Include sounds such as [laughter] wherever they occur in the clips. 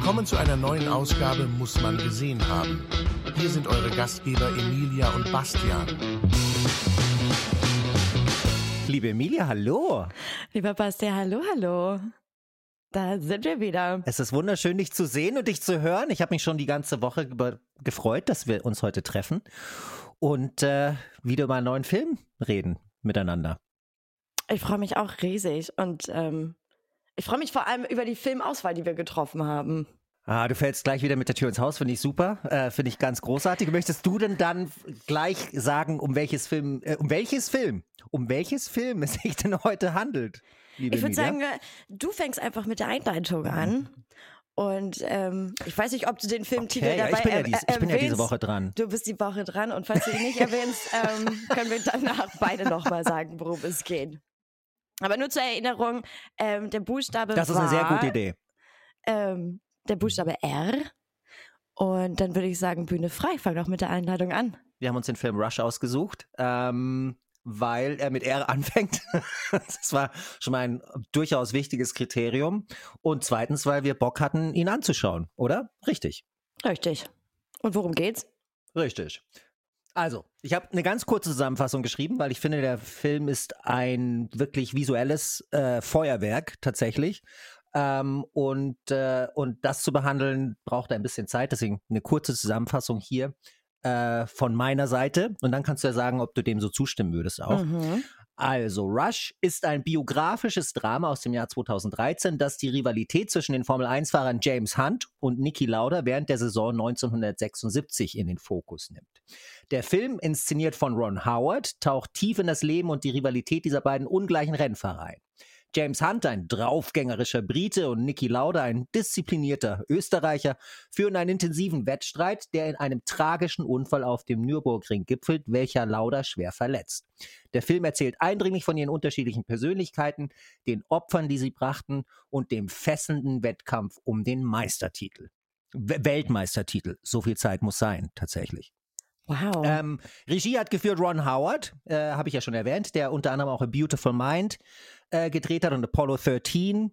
Willkommen zu einer neuen Ausgabe Muss man gesehen haben. Hier sind eure Gastgeber Emilia und Bastian. Liebe Emilia, hallo. Lieber Bastian, hallo, hallo. Da sind wir wieder. Es ist wunderschön, dich zu sehen und dich zu hören. Ich habe mich schon die ganze Woche gefreut, dass wir uns heute treffen und äh, wieder über einen neuen Film reden miteinander. Ich freue mich auch riesig und ähm, ich freue mich vor allem über die Filmauswahl, die wir getroffen haben. Ah, du fällst gleich wieder mit der Tür ins Haus, finde ich super, äh, finde ich ganz großartig. Möchtest du denn dann gleich sagen, um welches Film, äh, um welches Film, um welches Film es sich denn heute handelt? ich würde sagen, äh, du fängst einfach mit der Einleitung an. Und ähm, ich weiß nicht, ob du den Filmtitel okay, dabei ich bin, ja dies, ich bin ja diese Woche dran. Du bist die Woche dran und falls du ihn nicht erwähnst, ähm, können wir danach beide nochmal sagen, worum es geht. Aber nur zur Erinnerung, ähm, der Buchstabe Das ist war, eine sehr gute Idee. Ähm, der Buchstabe R. Und dann würde ich sagen, Bühne frei. Fang doch mit der Einladung an. Wir haben uns den Film Rush ausgesucht. Ähm, weil er mit R [laughs] anfängt. das war schon mal ein durchaus wichtiges Kriterium. Und zweitens, weil wir Bock hatten, ihn anzuschauen, oder? Richtig. Richtig. Und worum geht's? Richtig. Also, ich habe eine ganz kurze Zusammenfassung geschrieben, weil ich finde, der Film ist ein wirklich visuelles äh, Feuerwerk tatsächlich. Ähm, und, äh, und das zu behandeln braucht ein bisschen Zeit. Deswegen eine kurze Zusammenfassung hier äh, von meiner Seite und dann kannst du ja sagen, ob du dem so zustimmen würdest auch. Mhm. Also, Rush ist ein biografisches Drama aus dem Jahr 2013, das die Rivalität zwischen den Formel-1-Fahrern James Hunt und Niki Lauda während der Saison 1976 in den Fokus nimmt. Der Film, inszeniert von Ron Howard, taucht tief in das Leben und die Rivalität dieser beiden ungleichen Rennfahrer ein. James Hunt, ein draufgängerischer Brite, und Niki Lauda, ein disziplinierter Österreicher, führen einen intensiven Wettstreit, der in einem tragischen Unfall auf dem Nürburgring gipfelt, welcher Lauda schwer verletzt. Der Film erzählt eindringlich von ihren unterschiedlichen Persönlichkeiten, den Opfern, die sie brachten, und dem fesselnden Wettkampf um den Meistertitel. Weltmeistertitel. So viel Zeit muss sein, tatsächlich. Wow. Ähm, Regie hat geführt Ron Howard, äh, habe ich ja schon erwähnt, der unter anderem auch A Beautiful Mind äh, gedreht hat und Apollo 13.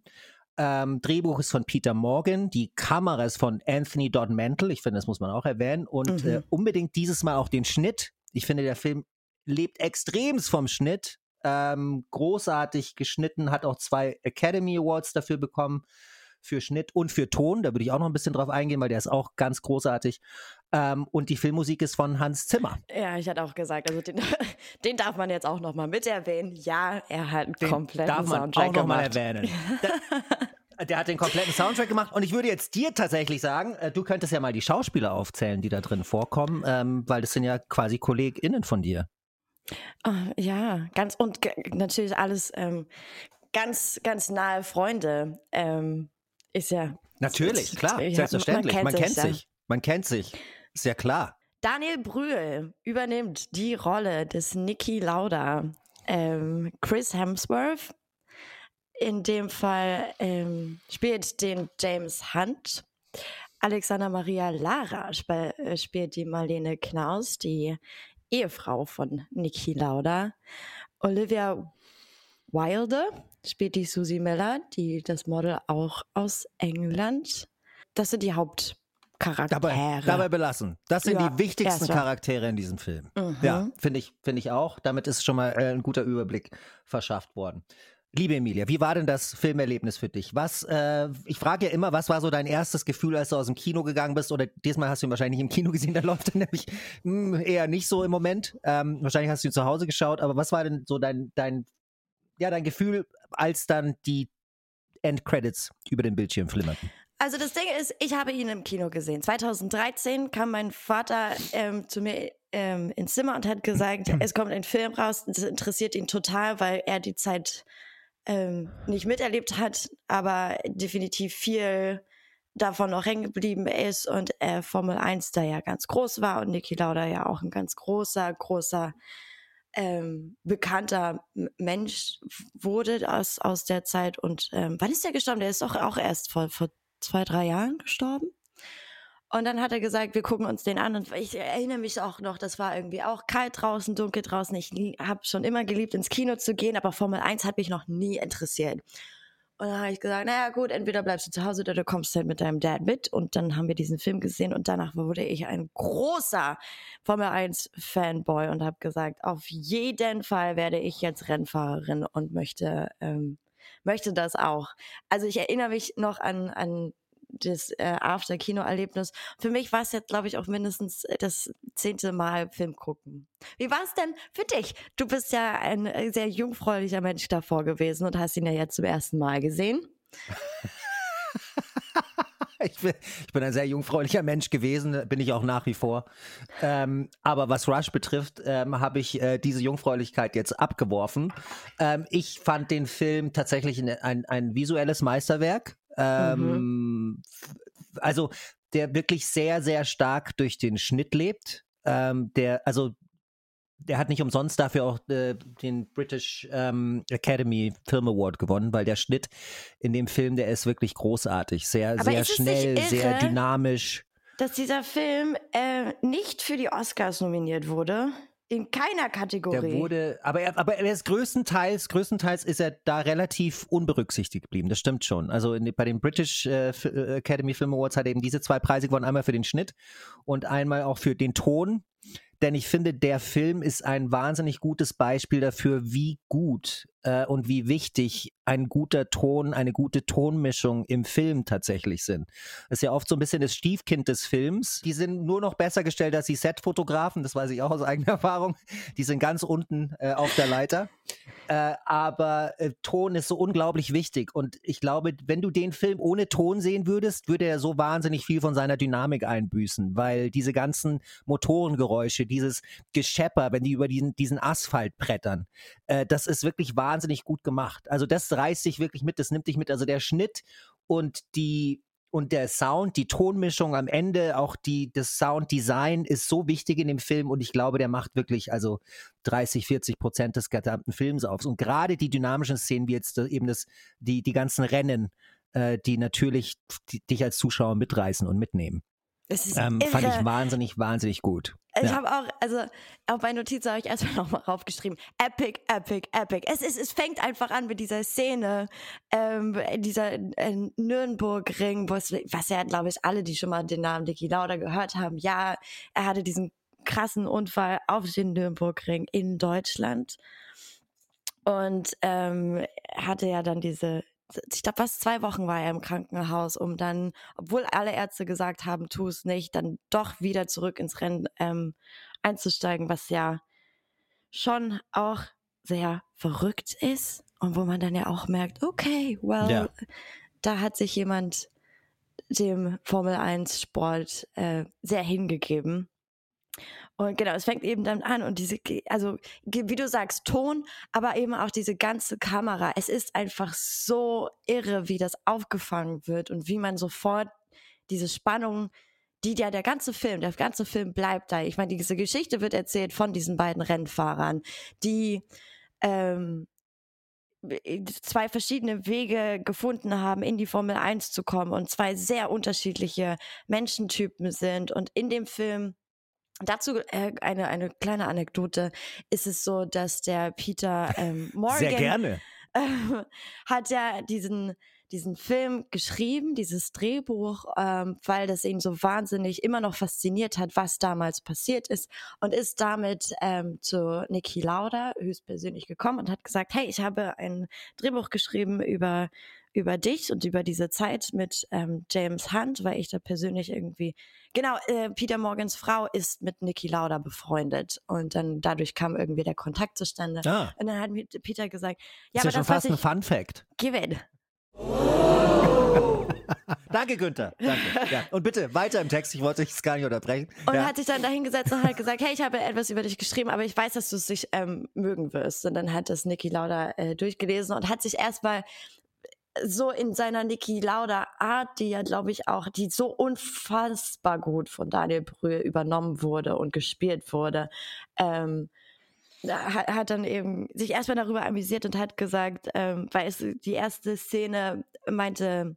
Ähm, Drehbuch ist von Peter Morgan, die Kamera ist von Anthony Dodd Mantle, ich finde, das muss man auch erwähnen. Und mhm. äh, unbedingt dieses Mal auch den Schnitt. Ich finde, der Film lebt extremst vom Schnitt. Ähm, großartig geschnitten, hat auch zwei Academy Awards dafür bekommen für Schnitt und für Ton. Da würde ich auch noch ein bisschen drauf eingehen, weil der ist auch ganz großartig. Ähm, und die Filmmusik ist von Hans Zimmer. Ja, ich hatte auch gesagt, also den, [laughs] den darf man jetzt auch noch mal mit erwähnen. Ja, er hat einen den kompletten darf man Soundtrack auch noch mal erwähnen. [laughs] Der, der hat den kompletten Soundtrack gemacht und ich würde jetzt dir tatsächlich sagen, äh, du könntest ja mal die Schauspieler aufzählen, die da drin vorkommen, ähm, weil das sind ja quasi KollegInnen von dir. Oh, ja, ganz und natürlich alles ähm, ganz, ganz nahe Freunde. Ähm, ist ja. Natürlich, klar, ja, selbstverständlich. Man kennt, man kennt sich. Man kennt sich. Ist ja klar. Daniel Brühl übernimmt die Rolle des Nicky Lauda. Ähm, Chris Hemsworth in dem Fall ähm, spielt den James Hunt. Alexander Maria Lara sp äh, spielt die Marlene Knaus, die Ehefrau von Niki Lauda. Olivia Wilde spielt die Susie Miller, die das Model auch aus England. Das sind die Hauptcharaktere. Dabei, dabei belassen. Das sind ja, die wichtigsten Charaktere in diesem Film. Mhm. Ja, finde ich, finde ich auch. Damit ist schon mal äh, ein guter Überblick verschafft worden. Liebe Emilia, wie war denn das Filmerlebnis für dich? Was, äh, ich frage ja immer, was war so dein erstes Gefühl, als du aus dem Kino gegangen bist? Oder diesmal hast du ihn wahrscheinlich im Kino gesehen, da läuft er nämlich mh, hm, eher nicht so im Moment. Ähm, wahrscheinlich hast du ihn zu Hause geschaut, aber was war denn so dein, dein ja, dein Gefühl, als dann die Endcredits über den Bildschirm flimmerten? Also das Ding ist, ich habe ihn im Kino gesehen. 2013 kam mein Vater ähm, zu mir ähm, ins Zimmer und hat gesagt, [clears throat] es kommt ein Film raus, das interessiert ihn total, weil er die Zeit ähm, nicht miterlebt hat, aber definitiv viel davon noch hängen geblieben ist und er Formel 1 da ja ganz groß war und Niki Lauda ja auch ein ganz großer, großer ähm, bekannter Mensch wurde aus, aus der Zeit. Und ähm, wann ist der gestorben? Der ist doch auch erst vor, vor zwei, drei Jahren gestorben. Und dann hat er gesagt, wir gucken uns den an. Und ich erinnere mich auch noch, das war irgendwie auch kalt draußen, dunkel draußen. Ich habe schon immer geliebt, ins Kino zu gehen, aber Formel 1 hat mich noch nie interessiert. Und dann habe ich gesagt, naja gut, entweder bleibst du zu Hause oder du kommst halt mit deinem Dad mit. Und dann haben wir diesen Film gesehen und danach wurde ich ein großer Formel 1 Fanboy und habe gesagt, auf jeden Fall werde ich jetzt Rennfahrerin und möchte, ähm, möchte das auch. Also ich erinnere mich noch an, an das äh, After-Kino-Erlebnis. Für mich war es jetzt, glaube ich, auch mindestens äh, das zehnte Mal Film gucken. Wie war es denn für dich? Du bist ja ein äh, sehr jungfräulicher Mensch davor gewesen und hast ihn ja jetzt zum ersten Mal gesehen. [laughs] [laughs] Ich bin, ich bin, ein sehr jungfräulicher Mensch gewesen, bin ich auch nach wie vor. Ähm, aber was Rush betrifft, ähm, habe ich äh, diese Jungfräulichkeit jetzt abgeworfen. Ähm, ich fand den Film tatsächlich ein, ein, ein visuelles Meisterwerk. Ähm, mhm. Also der wirklich sehr, sehr stark durch den Schnitt lebt. Ähm, der, also der hat nicht umsonst dafür auch äh, den British ähm, Academy Film Award gewonnen, weil der Schnitt in dem Film, der ist wirklich großartig. Sehr, Aber sehr schnell, sehr dynamisch. Dass dieser Film äh, nicht für die Oscars nominiert wurde. In keiner Kategorie. Der wurde, aber er, aber er ist größtenteils, größtenteils ist er da relativ unberücksichtigt geblieben. Das stimmt schon. Also in, bei den British äh, äh, Academy Film Awards hat er eben diese zwei Preise gewonnen. Einmal für den Schnitt und einmal auch für den Ton denn ich finde, der Film ist ein wahnsinnig gutes Beispiel dafür, wie gut äh, und wie wichtig ein guter Ton, eine gute Tonmischung im Film tatsächlich sind. Das ist ja oft so ein bisschen das Stiefkind des Films. Die sind nur noch besser gestellt als die Setfotografen, das weiß ich auch aus eigener [laughs] Erfahrung. Die sind ganz unten äh, auf der Leiter. Äh, aber äh, Ton ist so unglaublich wichtig. Und ich glaube, wenn du den Film ohne Ton sehen würdest, würde er so wahnsinnig viel von seiner Dynamik einbüßen, weil diese ganzen Motorengeräusche, dieses Geschepper, wenn die über diesen, diesen Asphalt brettern, äh, das ist wirklich wahnsinnig gut gemacht. Also das reißt dich wirklich mit, das nimmt dich mit. Also der Schnitt und die und der Sound, die Tonmischung am Ende, auch die, das Sounddesign ist so wichtig in dem Film und ich glaube, der macht wirklich also 30, 40 Prozent des gesamten Films auf. Und gerade die dynamischen Szenen, wie jetzt eben das, die, die ganzen Rennen, äh, die natürlich die, dich als Zuschauer mitreißen und mitnehmen. Ähm, fand ich wahnsinnig, wahnsinnig gut. Ich ja. habe auch, also auf meine Notizen habe ich erstmal [laughs] nochmal raufgeschrieben, epic, epic, epic. Es, ist, es fängt einfach an mit dieser Szene, ähm, dieser äh, Nürnberg-Ring, was ja, glaube ich, alle, die schon mal den Namen Dicky Lauda gehört haben, ja, er hatte diesen krassen Unfall auf den Nürnberg-Ring in Deutschland und ähm, hatte ja dann diese ich glaube, was zwei Wochen war er im Krankenhaus, um dann, obwohl alle Ärzte gesagt haben, tu es nicht, dann doch wieder zurück ins Rennen ähm, einzusteigen, was ja schon auch sehr verrückt ist und wo man dann ja auch merkt, okay, well, ja. da hat sich jemand dem Formel 1 Sport äh, sehr hingegeben. Und genau, es fängt eben dann an und diese, also wie du sagst, Ton, aber eben auch diese ganze Kamera. Es ist einfach so irre, wie das aufgefangen wird und wie man sofort diese Spannung, die ja der ganze Film, der ganze Film bleibt da. Ich meine, diese Geschichte wird erzählt von diesen beiden Rennfahrern, die ähm, zwei verschiedene Wege gefunden haben, in die Formel 1 zu kommen und zwei sehr unterschiedliche Menschentypen sind. Und in dem Film Dazu äh, eine, eine kleine Anekdote. Ist es so, dass der Peter ähm, [laughs] Morgan Sehr gerne. Äh, [laughs] hat ja diesen diesen Film geschrieben, dieses Drehbuch, ähm, weil das ihn so wahnsinnig immer noch fasziniert hat, was damals passiert ist und ist damit ähm, zu Niki Lauda höchstpersönlich gekommen und hat gesagt, hey, ich habe ein Drehbuch geschrieben über über dich und über diese Zeit mit ähm, James Hunt, weil ich da persönlich irgendwie, genau, äh, Peter Morgans Frau ist mit Niki Lauda befreundet und dann dadurch kam irgendwie der Kontakt zustande. Ah. Und dann hat mir Peter gesagt, ja, ist aber ja schon das, fast ein Fun Fact. Give it. [laughs] Danke, Günther. Danke. Ja. Und bitte weiter im Text. Ich wollte dich gar nicht unterbrechen. Und ja. hat sich dann dahingesetzt und hat gesagt, hey, ich habe etwas über dich geschrieben, aber ich weiß, dass du es nicht ähm, mögen wirst. Und dann hat das Niki Lauda äh, durchgelesen und hat sich erstmal so in seiner Niki Lauda Art, die ja, glaube ich, auch, die so unfassbar gut von Daniel Brühe übernommen wurde und gespielt wurde, ähm, hat, hat dann eben sich erstmal darüber amüsiert und hat gesagt, ähm, weil es die erste Szene meinte,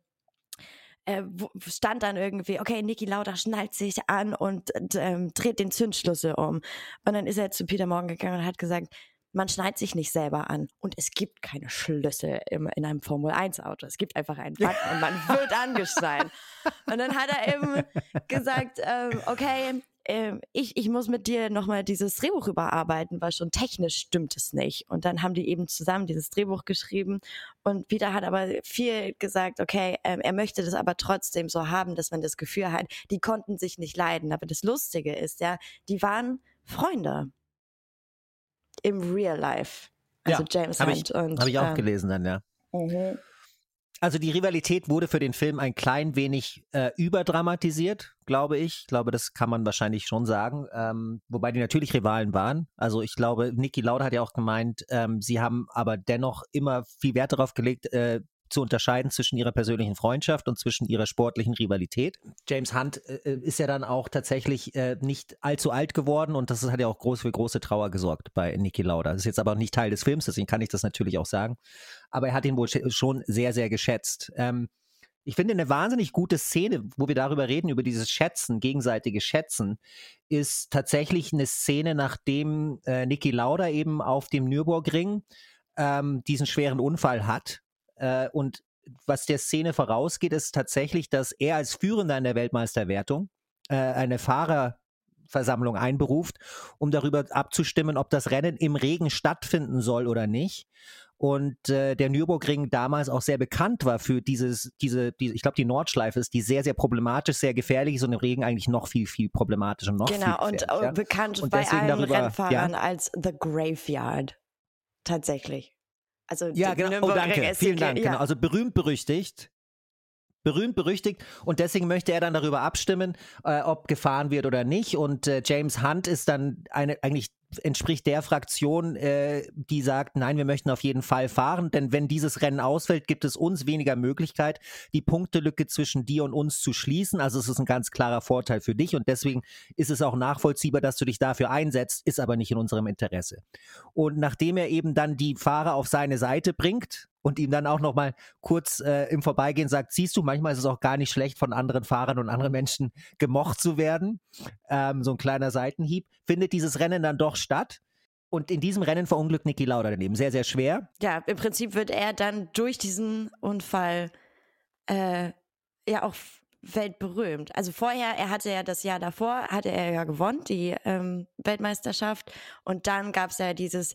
äh, stand dann irgendwie, okay, Niki Lauda schnallt sich an und ähm, dreht den Zündschlüssel um. Und dann ist er zu Peter Morgan gegangen und hat gesagt, man schneidet sich nicht selber an und es gibt keine Schlüssel im, in einem Formel-1-Auto. Es gibt einfach einen Button und man [laughs] wird angeschnallt. Und dann hat er eben gesagt, ähm, okay, ähm, ich, ich muss mit dir nochmal dieses Drehbuch überarbeiten, weil schon technisch stimmt es nicht. Und dann haben die eben zusammen dieses Drehbuch geschrieben. Und Peter hat aber viel gesagt, okay, ähm, er möchte das aber trotzdem so haben, dass man das Gefühl hat, die konnten sich nicht leiden. Aber das Lustige ist ja, die waren Freunde im Real Life. Also ja, James Hunt ich, und. Habe ich auch ähm, gelesen dann, ja. Mhm. Also die Rivalität wurde für den Film ein klein wenig äh, überdramatisiert, glaube ich. Ich glaube, das kann man wahrscheinlich schon sagen. Ähm, wobei die natürlich Rivalen waren. Also ich glaube, Niki Lauda hat ja auch gemeint, ähm, sie haben aber dennoch immer viel Wert darauf gelegt, äh, zu unterscheiden zwischen ihrer persönlichen Freundschaft und zwischen ihrer sportlichen Rivalität. James Hunt äh, äh, ist ja dann auch tatsächlich äh, nicht allzu alt geworden und das hat ja auch groß für große Trauer gesorgt bei Niki Lauda. Das ist jetzt aber nicht Teil des Films, deswegen kann ich das natürlich auch sagen. Aber er hat ihn wohl schon sehr, sehr geschätzt. Ähm, ich finde eine wahnsinnig gute Szene, wo wir darüber reden, über dieses Schätzen, gegenseitige Schätzen, ist tatsächlich eine Szene, nachdem äh, Niki Lauda eben auf dem Nürburgring ähm, diesen schweren Unfall hat äh, und was der Szene vorausgeht, ist tatsächlich, dass er als Führender in der Weltmeisterwertung äh, eine Fahrerversammlung einberuft, um darüber abzustimmen, ob das Rennen im Regen stattfinden soll oder nicht. Und äh, der Nürburgring damals auch sehr bekannt war für dieses, diese, diese ich glaube, die Nordschleife ist, die sehr, sehr problematisch, sehr gefährlich ist und im Regen eigentlich noch viel, viel problematischer und noch genau, viel Genau, und bekannt und bei allen darüber, Rennfahrern ja? als The Graveyard. Tatsächlich. Also ja, genau. Oh, danke. Vielen Dank. Ja. Genau. Also berühmt berüchtigt. Berühmt berüchtigt und deswegen möchte er dann darüber abstimmen, äh, ob gefahren wird oder nicht. Und äh, James Hunt ist dann eine, eigentlich entspricht der Fraktion, äh, die sagt, nein, wir möchten auf jeden Fall fahren, denn wenn dieses Rennen ausfällt, gibt es uns weniger Möglichkeit, die Punktelücke zwischen dir und uns zu schließen. Also es ist ein ganz klarer Vorteil für dich und deswegen ist es auch nachvollziehbar, dass du dich dafür einsetzt, ist aber nicht in unserem Interesse. Und nachdem er eben dann die Fahrer auf seine Seite bringt, und ihm dann auch noch mal kurz äh, im Vorbeigehen sagt, siehst du, manchmal ist es auch gar nicht schlecht, von anderen Fahrern und anderen Menschen gemocht zu werden. Ähm, so ein kleiner Seitenhieb. Findet dieses Rennen dann doch statt. Und in diesem Rennen verunglückt Niki Lauda daneben. Sehr, sehr schwer. Ja, im Prinzip wird er dann durch diesen Unfall äh, ja auch weltberühmt. Also vorher, er hatte ja das Jahr davor, hatte er ja gewonnen, die ähm, Weltmeisterschaft. Und dann gab es ja dieses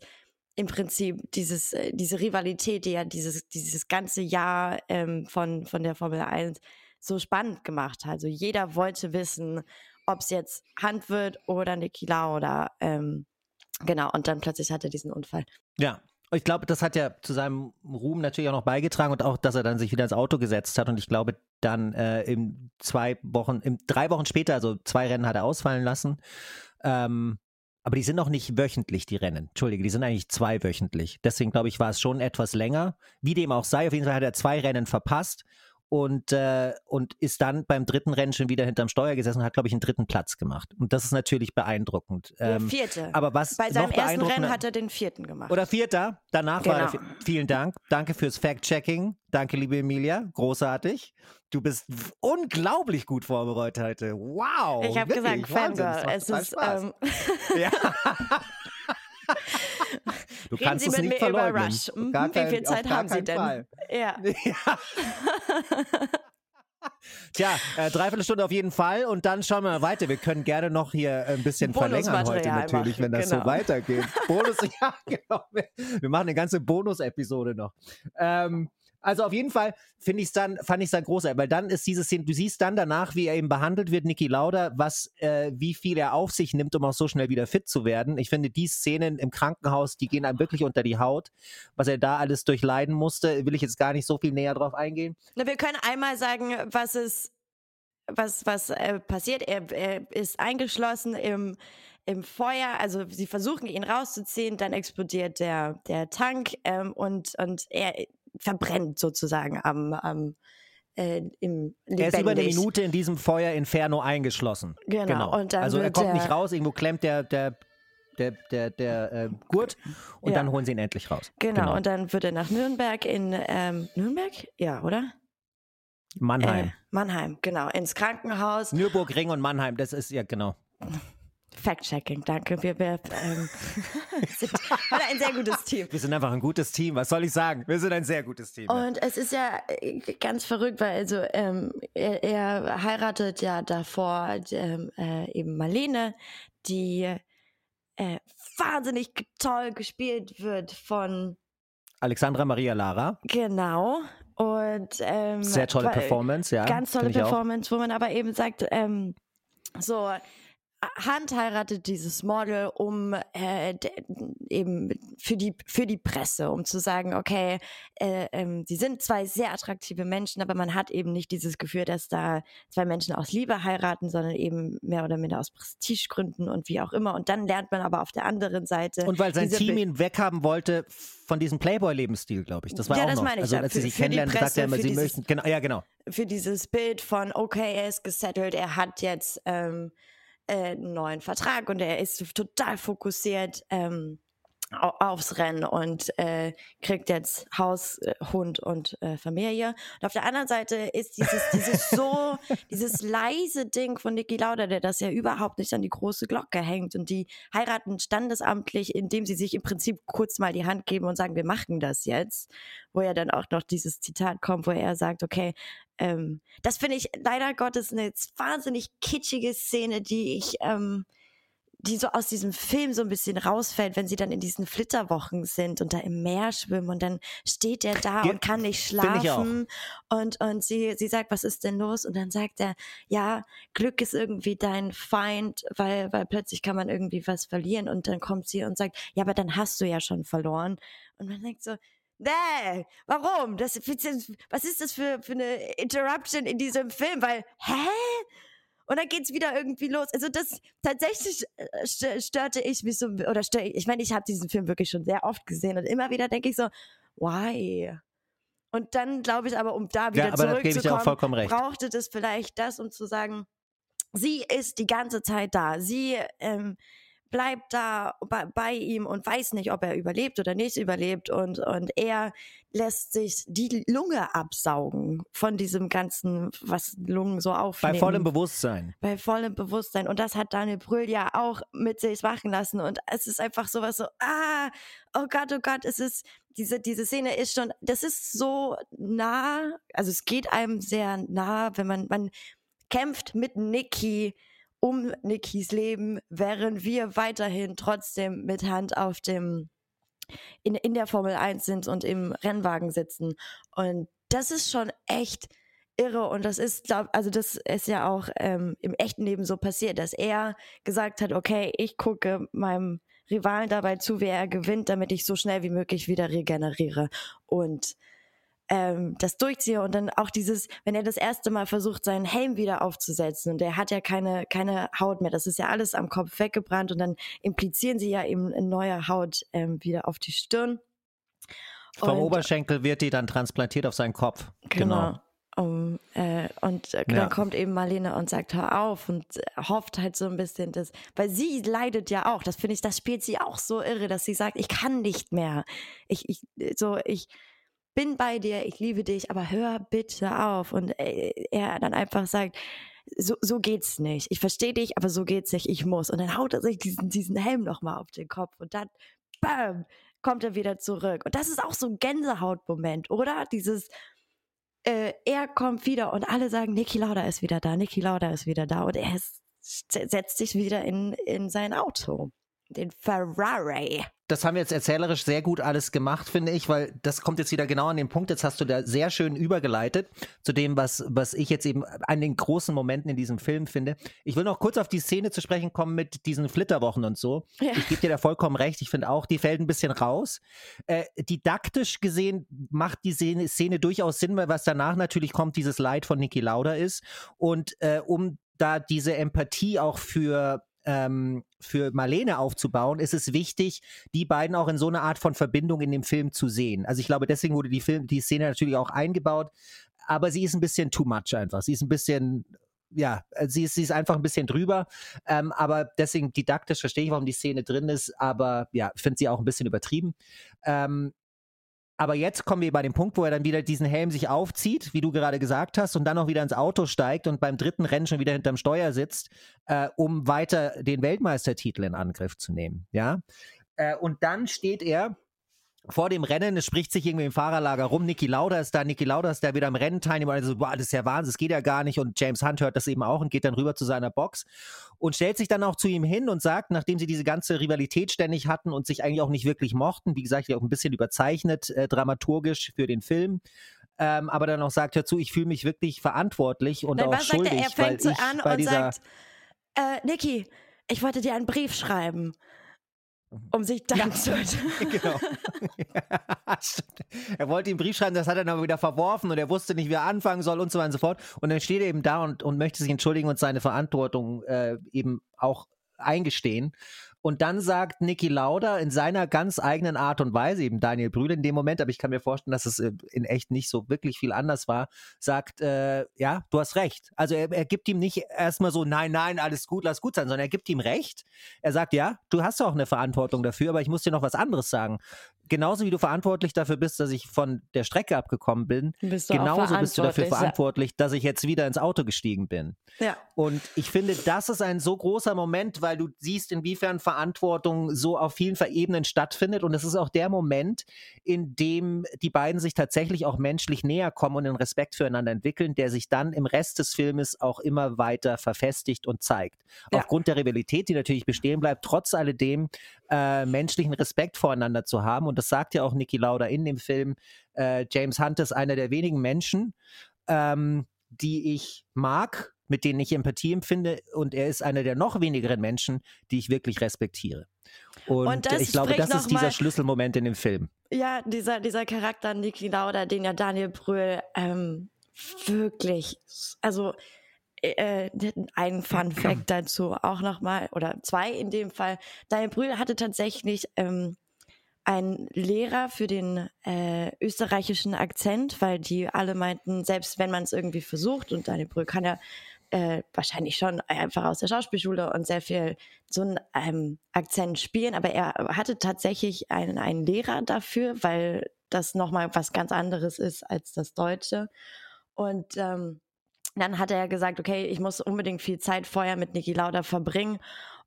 im Prinzip dieses, äh, diese Rivalität, die ja dieses, dieses ganze Jahr ähm, von, von der Formel 1 so spannend gemacht hat. Also jeder wollte wissen, ob es jetzt Hand wird oder Niki Lauda. Ähm, genau, und dann plötzlich hat er diesen Unfall. Ja, ich glaube, das hat ja zu seinem Ruhm natürlich auch noch beigetragen und auch, dass er dann sich wieder ins Auto gesetzt hat. Und ich glaube, dann äh, in zwei Wochen, in drei Wochen später, also zwei Rennen hat er ausfallen lassen. Ähm, aber die sind noch nicht wöchentlich, die Rennen. Entschuldige, die sind eigentlich zweiwöchentlich. Deswegen glaube ich, war es schon etwas länger. Wie dem auch sei, auf jeden Fall hat er zwei Rennen verpasst und, äh, und ist dann beim dritten Rennen schon wieder hinterm Steuer gesessen und hat, glaube ich, einen dritten Platz gemacht. Und das ist natürlich beeindruckend. Der ähm, vierte. Aber was Bei seinem ersten Rennen hat er den vierten gemacht. Oder vierter. Danach genau. war er. Vielen Dank. Danke fürs Fact-Checking. Danke, liebe Emilia. Großartig. Du bist unglaublich gut vorbereitet heute. Wow. Ich habe gesagt, Fangirl. Es ist. Ähm ja. [laughs] [laughs] [laughs] Du Reden kannst Sie es nicht verleugnen. Mhm. Gar kein, Wie viel Zeit haben Sie denn? Fall. Ja. [laughs] ja. Tja, äh, dreiviertel Stunde auf jeden Fall und dann schauen wir mal weiter. Wir können gerne noch hier ein bisschen verlängern heute natürlich, wenn das genau. so weitergeht. Bonus, [laughs] ja, genau. Wir machen eine ganze Bonus-Episode noch. Ähm, also auf jeden Fall finde ich dann, fand ich es dann großartig, weil dann ist diese Szene, du siehst dann danach, wie er eben behandelt wird, Niki Lauda, was, äh, wie viel er auf sich nimmt, um auch so schnell wieder fit zu werden. Ich finde, die Szenen im Krankenhaus, die gehen einem wirklich unter die Haut. Was er da alles durchleiden musste, will ich jetzt gar nicht so viel näher drauf eingehen. Na, wir können einmal sagen, was ist, was, was äh, passiert. Er, er ist eingeschlossen im im Feuer, also sie versuchen ihn rauszuziehen, dann explodiert der, der Tank ähm, und, und er verbrennt sozusagen am, am äh, im lebendig. Er ist über eine Minute in diesem Feuer Inferno eingeschlossen. Genau. genau. Also er kommt nicht raus, irgendwo klemmt der, der der, der, der äh, Gurt und ja. dann holen sie ihn endlich raus. Genau, genau, und dann wird er nach Nürnberg in ähm, Nürnberg? Ja, oder? Mannheim. Äh, Mannheim, genau, ins Krankenhaus. Nürburgring und Mannheim, das ist ja genau. Fact-checking, danke. Wir, wir ähm, [laughs] sind ein sehr gutes Team. Wir sind einfach ein gutes Team. Was soll ich sagen? Wir sind ein sehr gutes Team. Und es ist ja äh, ganz verrückt, weil also ähm, er, er, heiratet ja davor ähm, äh, eben Marlene, die äh, wahnsinnig toll gespielt wird von Alexandra Maria Lara. Genau. Und ähm, sehr tolle Performance, ja. Ganz tolle Performance, wo man aber eben sagt, ähm, so Hand heiratet dieses Model, um äh, eben für die für die Presse, um zu sagen, okay, äh, ähm, sie sind zwei sehr attraktive Menschen, aber man hat eben nicht dieses Gefühl, dass da zwei Menschen aus Liebe heiraten, sondern eben mehr oder minder aus Prestigegründen und wie auch immer. Und dann lernt man aber auf der anderen Seite und weil sein Team ihn weghaben wollte von diesem Playboy-Lebensstil, glaube ich. Das war ja, auch das noch. meine ich. Also als für, sie sich kennenlernen, sagt er immer, sie möchten. Genau, ja, genau. Für dieses Bild von, okay, er ist gesettelt, er hat jetzt ähm, äh, einen neuen Vertrag und er ist total fokussiert ähm, aufs Rennen und äh, kriegt jetzt Haus, äh, Hund und äh, Familie. Und auf der anderen Seite ist dieses, [laughs] dieses so, dieses leise Ding von Niki Lauda, der das ja überhaupt nicht an die große Glocke hängt. Und die heiraten standesamtlich, indem sie sich im Prinzip kurz mal die Hand geben und sagen, wir machen das jetzt. Wo ja dann auch noch dieses Zitat kommt, wo er sagt, okay, ähm, das finde ich leider Gottes eine wahnsinnig kitschige Szene, die ich, ähm, die so aus diesem Film so ein bisschen rausfällt, wenn sie dann in diesen Flitterwochen sind und da im Meer schwimmen und dann steht er da Ge und kann nicht schlafen und und sie sie sagt, was ist denn los? Und dann sagt er, ja, Glück ist irgendwie dein Feind, weil weil plötzlich kann man irgendwie was verlieren und dann kommt sie und sagt, ja, aber dann hast du ja schon verloren und man denkt so, Nee, warum? Das, was ist das für, für eine Interruption in diesem Film? Weil, hä? Und dann geht's wieder irgendwie los. Also das tatsächlich äh, störte ich mich so, oder stör, ich meine, ich habe diesen Film wirklich schon sehr oft gesehen und immer wieder denke ich so, why? Und dann glaube ich aber, um da wieder ja, zurückzukommen, brauchte das vielleicht das, um zu sagen, sie ist die ganze Zeit da. Sie ähm, bleibt da bei, bei, ihm und weiß nicht, ob er überlebt oder nicht überlebt und, und er lässt sich die Lunge absaugen von diesem ganzen, was Lungen so aufnehmen. Bei vollem Bewusstsein. Bei vollem Bewusstsein. Und das hat Daniel Brühl ja auch mit sich machen lassen. Und es ist einfach sowas so, ah, oh Gott, oh Gott, es ist, diese, diese Szene ist schon, das ist so nah, also es geht einem sehr nah, wenn man, man kämpft mit Nikki, um Nikis Leben, während wir weiterhin trotzdem mit Hand auf dem in, in der Formel 1 sind und im Rennwagen sitzen. Und das ist schon echt irre und das ist, glaub, also das ist ja auch ähm, im echten Leben so passiert, dass er gesagt hat, okay, ich gucke meinem Rivalen dabei zu, wie er gewinnt, damit ich so schnell wie möglich wieder regeneriere. Und ähm, das durchziehe und dann auch dieses, wenn er das erste Mal versucht, seinen Helm wieder aufzusetzen und er hat ja keine, keine Haut mehr, das ist ja alles am Kopf weggebrannt und dann implizieren sie ja eben eine neue Haut ähm, wieder auf die Stirn. Vom und, Oberschenkel wird die dann transplantiert auf seinen Kopf. Genau. genau. Um, äh, und äh, dann kommt eben Marlene und sagt, hör auf und äh, hofft halt so ein bisschen das, weil sie leidet ja auch, das finde ich, das spielt sie auch so irre, dass sie sagt, ich kann nicht mehr. Ich, ich, so, ich, bin bei dir, ich liebe dich, aber hör bitte auf. Und äh, er dann einfach sagt, so, so geht's nicht. Ich verstehe dich, aber so geht's nicht. Ich muss. Und dann haut er sich diesen, diesen Helm nochmal auf den Kopf und dann, bam, kommt er wieder zurück. Und das ist auch so ein Gänsehautmoment, oder? Dieses, äh, er kommt wieder und alle sagen, Niki Lauda ist wieder da, Niki Lauda ist wieder da. Und er ist, setzt sich wieder in, in sein Auto. Den Ferrari das haben wir jetzt erzählerisch sehr gut alles gemacht, finde ich, weil das kommt jetzt wieder genau an den Punkt. Jetzt hast du da sehr schön übergeleitet zu dem, was, was ich jetzt eben an den großen Momenten in diesem Film finde. Ich will noch kurz auf die Szene zu sprechen kommen mit diesen Flitterwochen und so. Ja. Ich gebe dir da vollkommen recht. Ich finde auch, die fällt ein bisschen raus. Äh, didaktisch gesehen macht die Szene, Szene durchaus Sinn, weil was danach natürlich kommt, dieses Leid von Niki Lauda ist. Und äh, um da diese Empathie auch für ähm, für Marlene aufzubauen, ist es wichtig, die beiden auch in so eine Art von Verbindung in dem Film zu sehen. Also ich glaube, deswegen wurde die Film, die Szene natürlich auch eingebaut, aber sie ist ein bisschen too much einfach. Sie ist ein bisschen ja, sie ist, sie ist einfach ein bisschen drüber, ähm, aber deswegen didaktisch verstehe ich, warum die Szene drin ist, aber ja, finde sie auch ein bisschen übertrieben. Ähm, aber jetzt kommen wir bei dem Punkt, wo er dann wieder diesen Helm sich aufzieht, wie du gerade gesagt hast, und dann auch wieder ins Auto steigt und beim dritten Rennen schon wieder hinterm Steuer sitzt, äh, um weiter den Weltmeistertitel in Angriff zu nehmen. Ja. Äh, und dann steht er vor dem Rennen, es spricht sich irgendwie im Fahrerlager rum, Niki Lauda ist da, Niki Lauda ist da wieder am Rennen teilnehmer, also, boah, das ist ja Wahnsinn, das geht ja gar nicht. Und James Hunt hört das eben auch und geht dann rüber zu seiner Box und stellt sich dann auch zu ihm hin und sagt, nachdem sie diese ganze Rivalität ständig hatten und sich eigentlich auch nicht wirklich mochten, wie gesagt, auch ein bisschen überzeichnet, äh, dramaturgisch für den Film, ähm, aber dann auch sagt, hör zu, ich fühle mich wirklich verantwortlich und Nein, auch schuldig, er? Er fängt weil ich an bei und dieser sagt, äh, Niki, ich wollte dir einen Brief schreiben um sich dann ja, zu. [laughs] genau. [laughs] er wollte ihm einen Brief schreiben, das hat er dann aber wieder verworfen und er wusste nicht, wie er anfangen soll und so weiter und so fort. Und dann steht er eben da und, und möchte sich entschuldigen und seine Verantwortung äh, eben auch eingestehen. Und dann sagt Niki Lauda in seiner ganz eigenen Art und Weise, eben Daniel Brühl in dem Moment, aber ich kann mir vorstellen, dass es äh, in echt nicht so wirklich viel anders war, sagt, äh, ja, du hast recht. Also er, er gibt ihm nicht erstmal so, nein, nein, alles gut, lass gut sein, sondern er gibt ihm recht. Er sagt, ja, du hast auch eine Verantwortung dafür, aber ich muss dir noch was anderes sagen genauso wie du verantwortlich dafür bist, dass ich von der Strecke abgekommen bin, bist genauso bist du dafür verantwortlich, dass ich jetzt wieder ins Auto gestiegen bin. Ja. Und ich finde, das ist ein so großer Moment, weil du siehst, inwiefern Verantwortung so auf vielen Ebenen stattfindet. Und es ist auch der Moment, in dem die beiden sich tatsächlich auch menschlich näher kommen und den Respekt füreinander entwickeln, der sich dann im Rest des Filmes auch immer weiter verfestigt und zeigt. Ja. Aufgrund der Rivalität, die natürlich bestehen bleibt, trotz alledem äh, menschlichen Respekt voreinander zu haben. Und das sagt ja auch Niki Lauda in dem Film. Äh, James Hunt ist einer der wenigen Menschen, ähm, die ich mag, mit denen ich Empathie empfinde. Und er ist einer der noch wenigeren Menschen, die ich wirklich respektiere. Und, und ich glaube, das ist dieser Schlüsselmoment in dem Film. Ja, dieser, dieser Charakter Niki Lauda, den ja Daniel Brühl ähm, wirklich, also äh, ein Fun [clears throat] Fact dazu auch nochmal, oder zwei in dem Fall. Daniel Brühl hatte tatsächlich ähm, einen Lehrer für den äh, österreichischen Akzent, weil die alle meinten, selbst wenn man es irgendwie versucht, und Daniel Brühl kann ja äh, wahrscheinlich schon einfach aus der Schauspielschule und sehr viel so einen ähm, Akzent spielen, aber er hatte tatsächlich einen, einen Lehrer dafür, weil das nochmal was ganz anderes ist als das Deutsche. Und ähm, dann hat er gesagt, okay, ich muss unbedingt viel Zeit vorher mit Niki Lauda verbringen.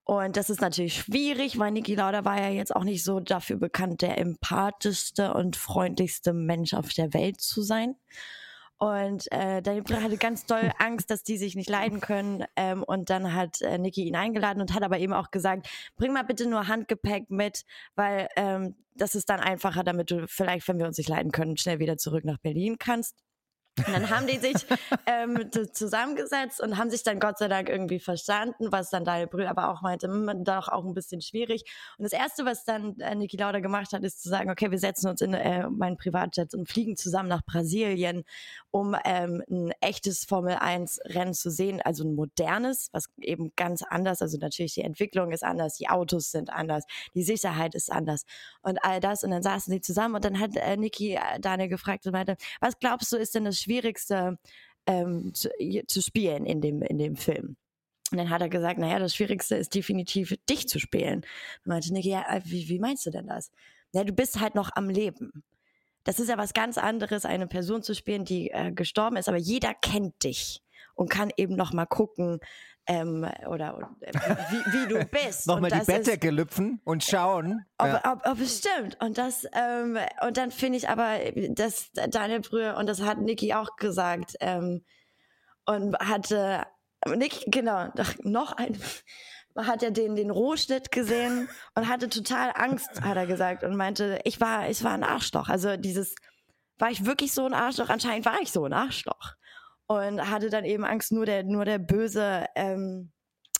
Und das ist natürlich schwierig, weil Niki Lauda war ja jetzt auch nicht so dafür bekannt, der empathischste und freundlichste Mensch auf der Welt zu sein. Und äh, Daniel hatte ganz doll [laughs] Angst, dass die sich nicht leiden können. Ähm, und dann hat äh, Niki ihn eingeladen und hat aber eben auch gesagt, bring mal bitte nur Handgepäck mit, weil ähm, das ist dann einfacher, damit du vielleicht, wenn wir uns nicht leiden können, schnell wieder zurück nach Berlin kannst. Und dann haben die sich ähm, zusammengesetzt und haben sich dann Gott sei Dank irgendwie verstanden, was dann Daniel Brühl aber auch meinte, hm, doch auch ein bisschen schwierig. Und das Erste, was dann äh, Niki Lauda gemacht hat, ist zu sagen, okay, wir setzen uns in äh, meinen Privatjet und fliegen zusammen nach Brasilien, um ähm, ein echtes Formel-1-Rennen zu sehen, also ein modernes, was eben ganz anders, also natürlich die Entwicklung ist anders, die Autos sind anders, die Sicherheit ist anders und all das. Und dann saßen sie zusammen und dann hat äh, Niki äh, Daniel gefragt und meinte, was glaubst du, ist denn das Schwierigste ähm, zu, zu spielen in dem, in dem Film. Und dann hat er gesagt, naja, das Schwierigste ist definitiv, dich zu spielen. Und meinte Nick, ja, äh, wie, wie meinst du denn das? Ja, du bist halt noch am Leben. Das ist ja was ganz anderes, eine Person zu spielen, die äh, gestorben ist, aber jeder kennt dich und kann eben noch mal gucken, ähm, oder äh, wie, wie, du [laughs] bist. Nochmal die Bettdecke lüpfen und schauen. Ob, ja. ob, ob, es stimmt. Und das, ähm, und dann finde ich aber, dass deine Brühe, und das hat Niki auch gesagt, ähm, und hatte, Niki, genau, noch ein, hat er den, den Rohschnitt gesehen [laughs] und hatte total Angst, hat er gesagt, und meinte, ich war, ich war ein Arschloch. Also dieses, war ich wirklich so ein Arschloch? Anscheinend war ich so ein Arschloch und hatte dann eben Angst, nur der, nur der böse ähm,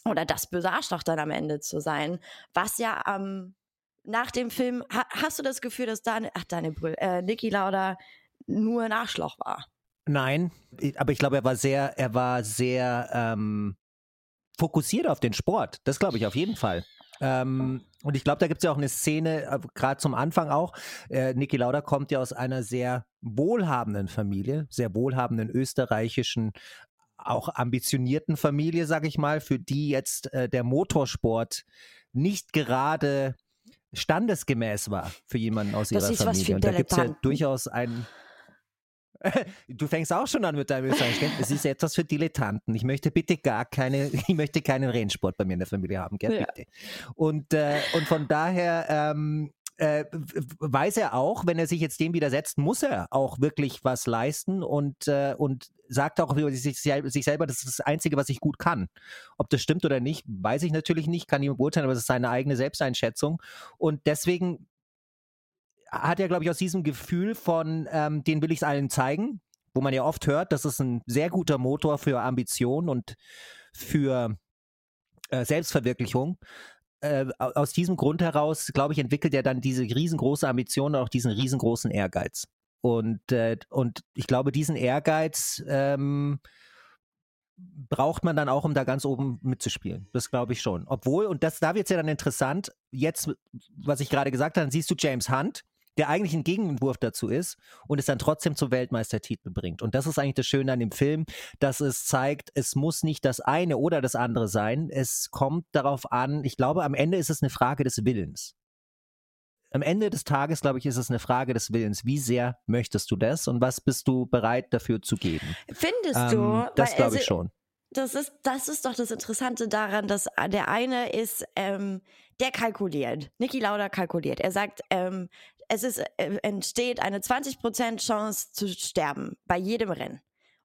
oder das böse Arschloch dann am Ende zu sein. Was ja ähm, nach dem Film, ha, hast du das Gefühl, dass Daniel, ach Daniel Brühl, äh, Niki Lauda nur ein Arschloch war? Nein, aber ich glaube, er war sehr, er war sehr ähm, fokussiert auf den Sport. Das glaube ich auf jeden Fall. Ähm, und ich glaube, da gibt es ja auch eine Szene, äh, gerade zum Anfang auch. Äh, Niki Lauda kommt ja aus einer sehr wohlhabenden Familie, sehr wohlhabenden österreichischen, auch ambitionierten Familie, sage ich mal, für die jetzt äh, der Motorsport nicht gerade standesgemäß war für jemanden aus Das ihrer ist was Familie. für Und da gibt es ja durchaus einen. [laughs] Du fängst auch schon an mit deinem Österreichisch. gell? Es ist etwas für Dilettanten. Ich möchte bitte gar keine, [laughs] ich möchte keinen Rennsport bei mir in der Familie haben, gell? Ja. bitte. Und, äh, und von daher ähm, äh, weiß er auch, wenn er sich jetzt dem widersetzt, muss er auch wirklich was leisten und, äh, und sagt auch über sich, sich selber, das ist das Einzige, was ich gut kann. Ob das stimmt oder nicht, weiß ich natürlich nicht, kann niemand beurteilen, aber es ist seine eigene Selbsteinschätzung. Und deswegen hat er, glaube ich, aus diesem Gefühl von, ähm, den will ich es allen zeigen, wo man ja oft hört, das ist ein sehr guter Motor für Ambition und für äh, Selbstverwirklichung. Äh, au- aus diesem Grund heraus, glaube ich, entwickelt er dann diese riesengroße Ambition und auch diesen riesengroßen Ehrgeiz. Und, äh, und ich glaube, diesen Ehrgeiz ähm, braucht man dann auch, um da ganz oben mitzuspielen. Das glaube ich schon. Obwohl, und das, da wird es ja dann interessant, jetzt, was ich gerade gesagt habe, siehst du James Hunt, der eigentlich ein Gegenentwurf dazu ist und es dann trotzdem zum Weltmeistertitel bringt. Und das ist eigentlich das Schöne an dem Film, dass es zeigt, es muss nicht das eine oder das andere sein. Es kommt darauf an, ich glaube, am Ende ist es eine Frage des Willens. Am Ende des Tages, glaube ich, ist es eine Frage des Willens. Wie sehr möchtest du das und was bist du bereit dafür zu geben? Findest du? Ähm, das glaube also, ich schon. Das ist, das ist doch das Interessante daran, dass der eine ist, ähm, der kalkuliert. Niki Lauda kalkuliert. Er sagt, ähm, es ist, äh, entsteht eine 20% Chance zu sterben bei jedem Rennen.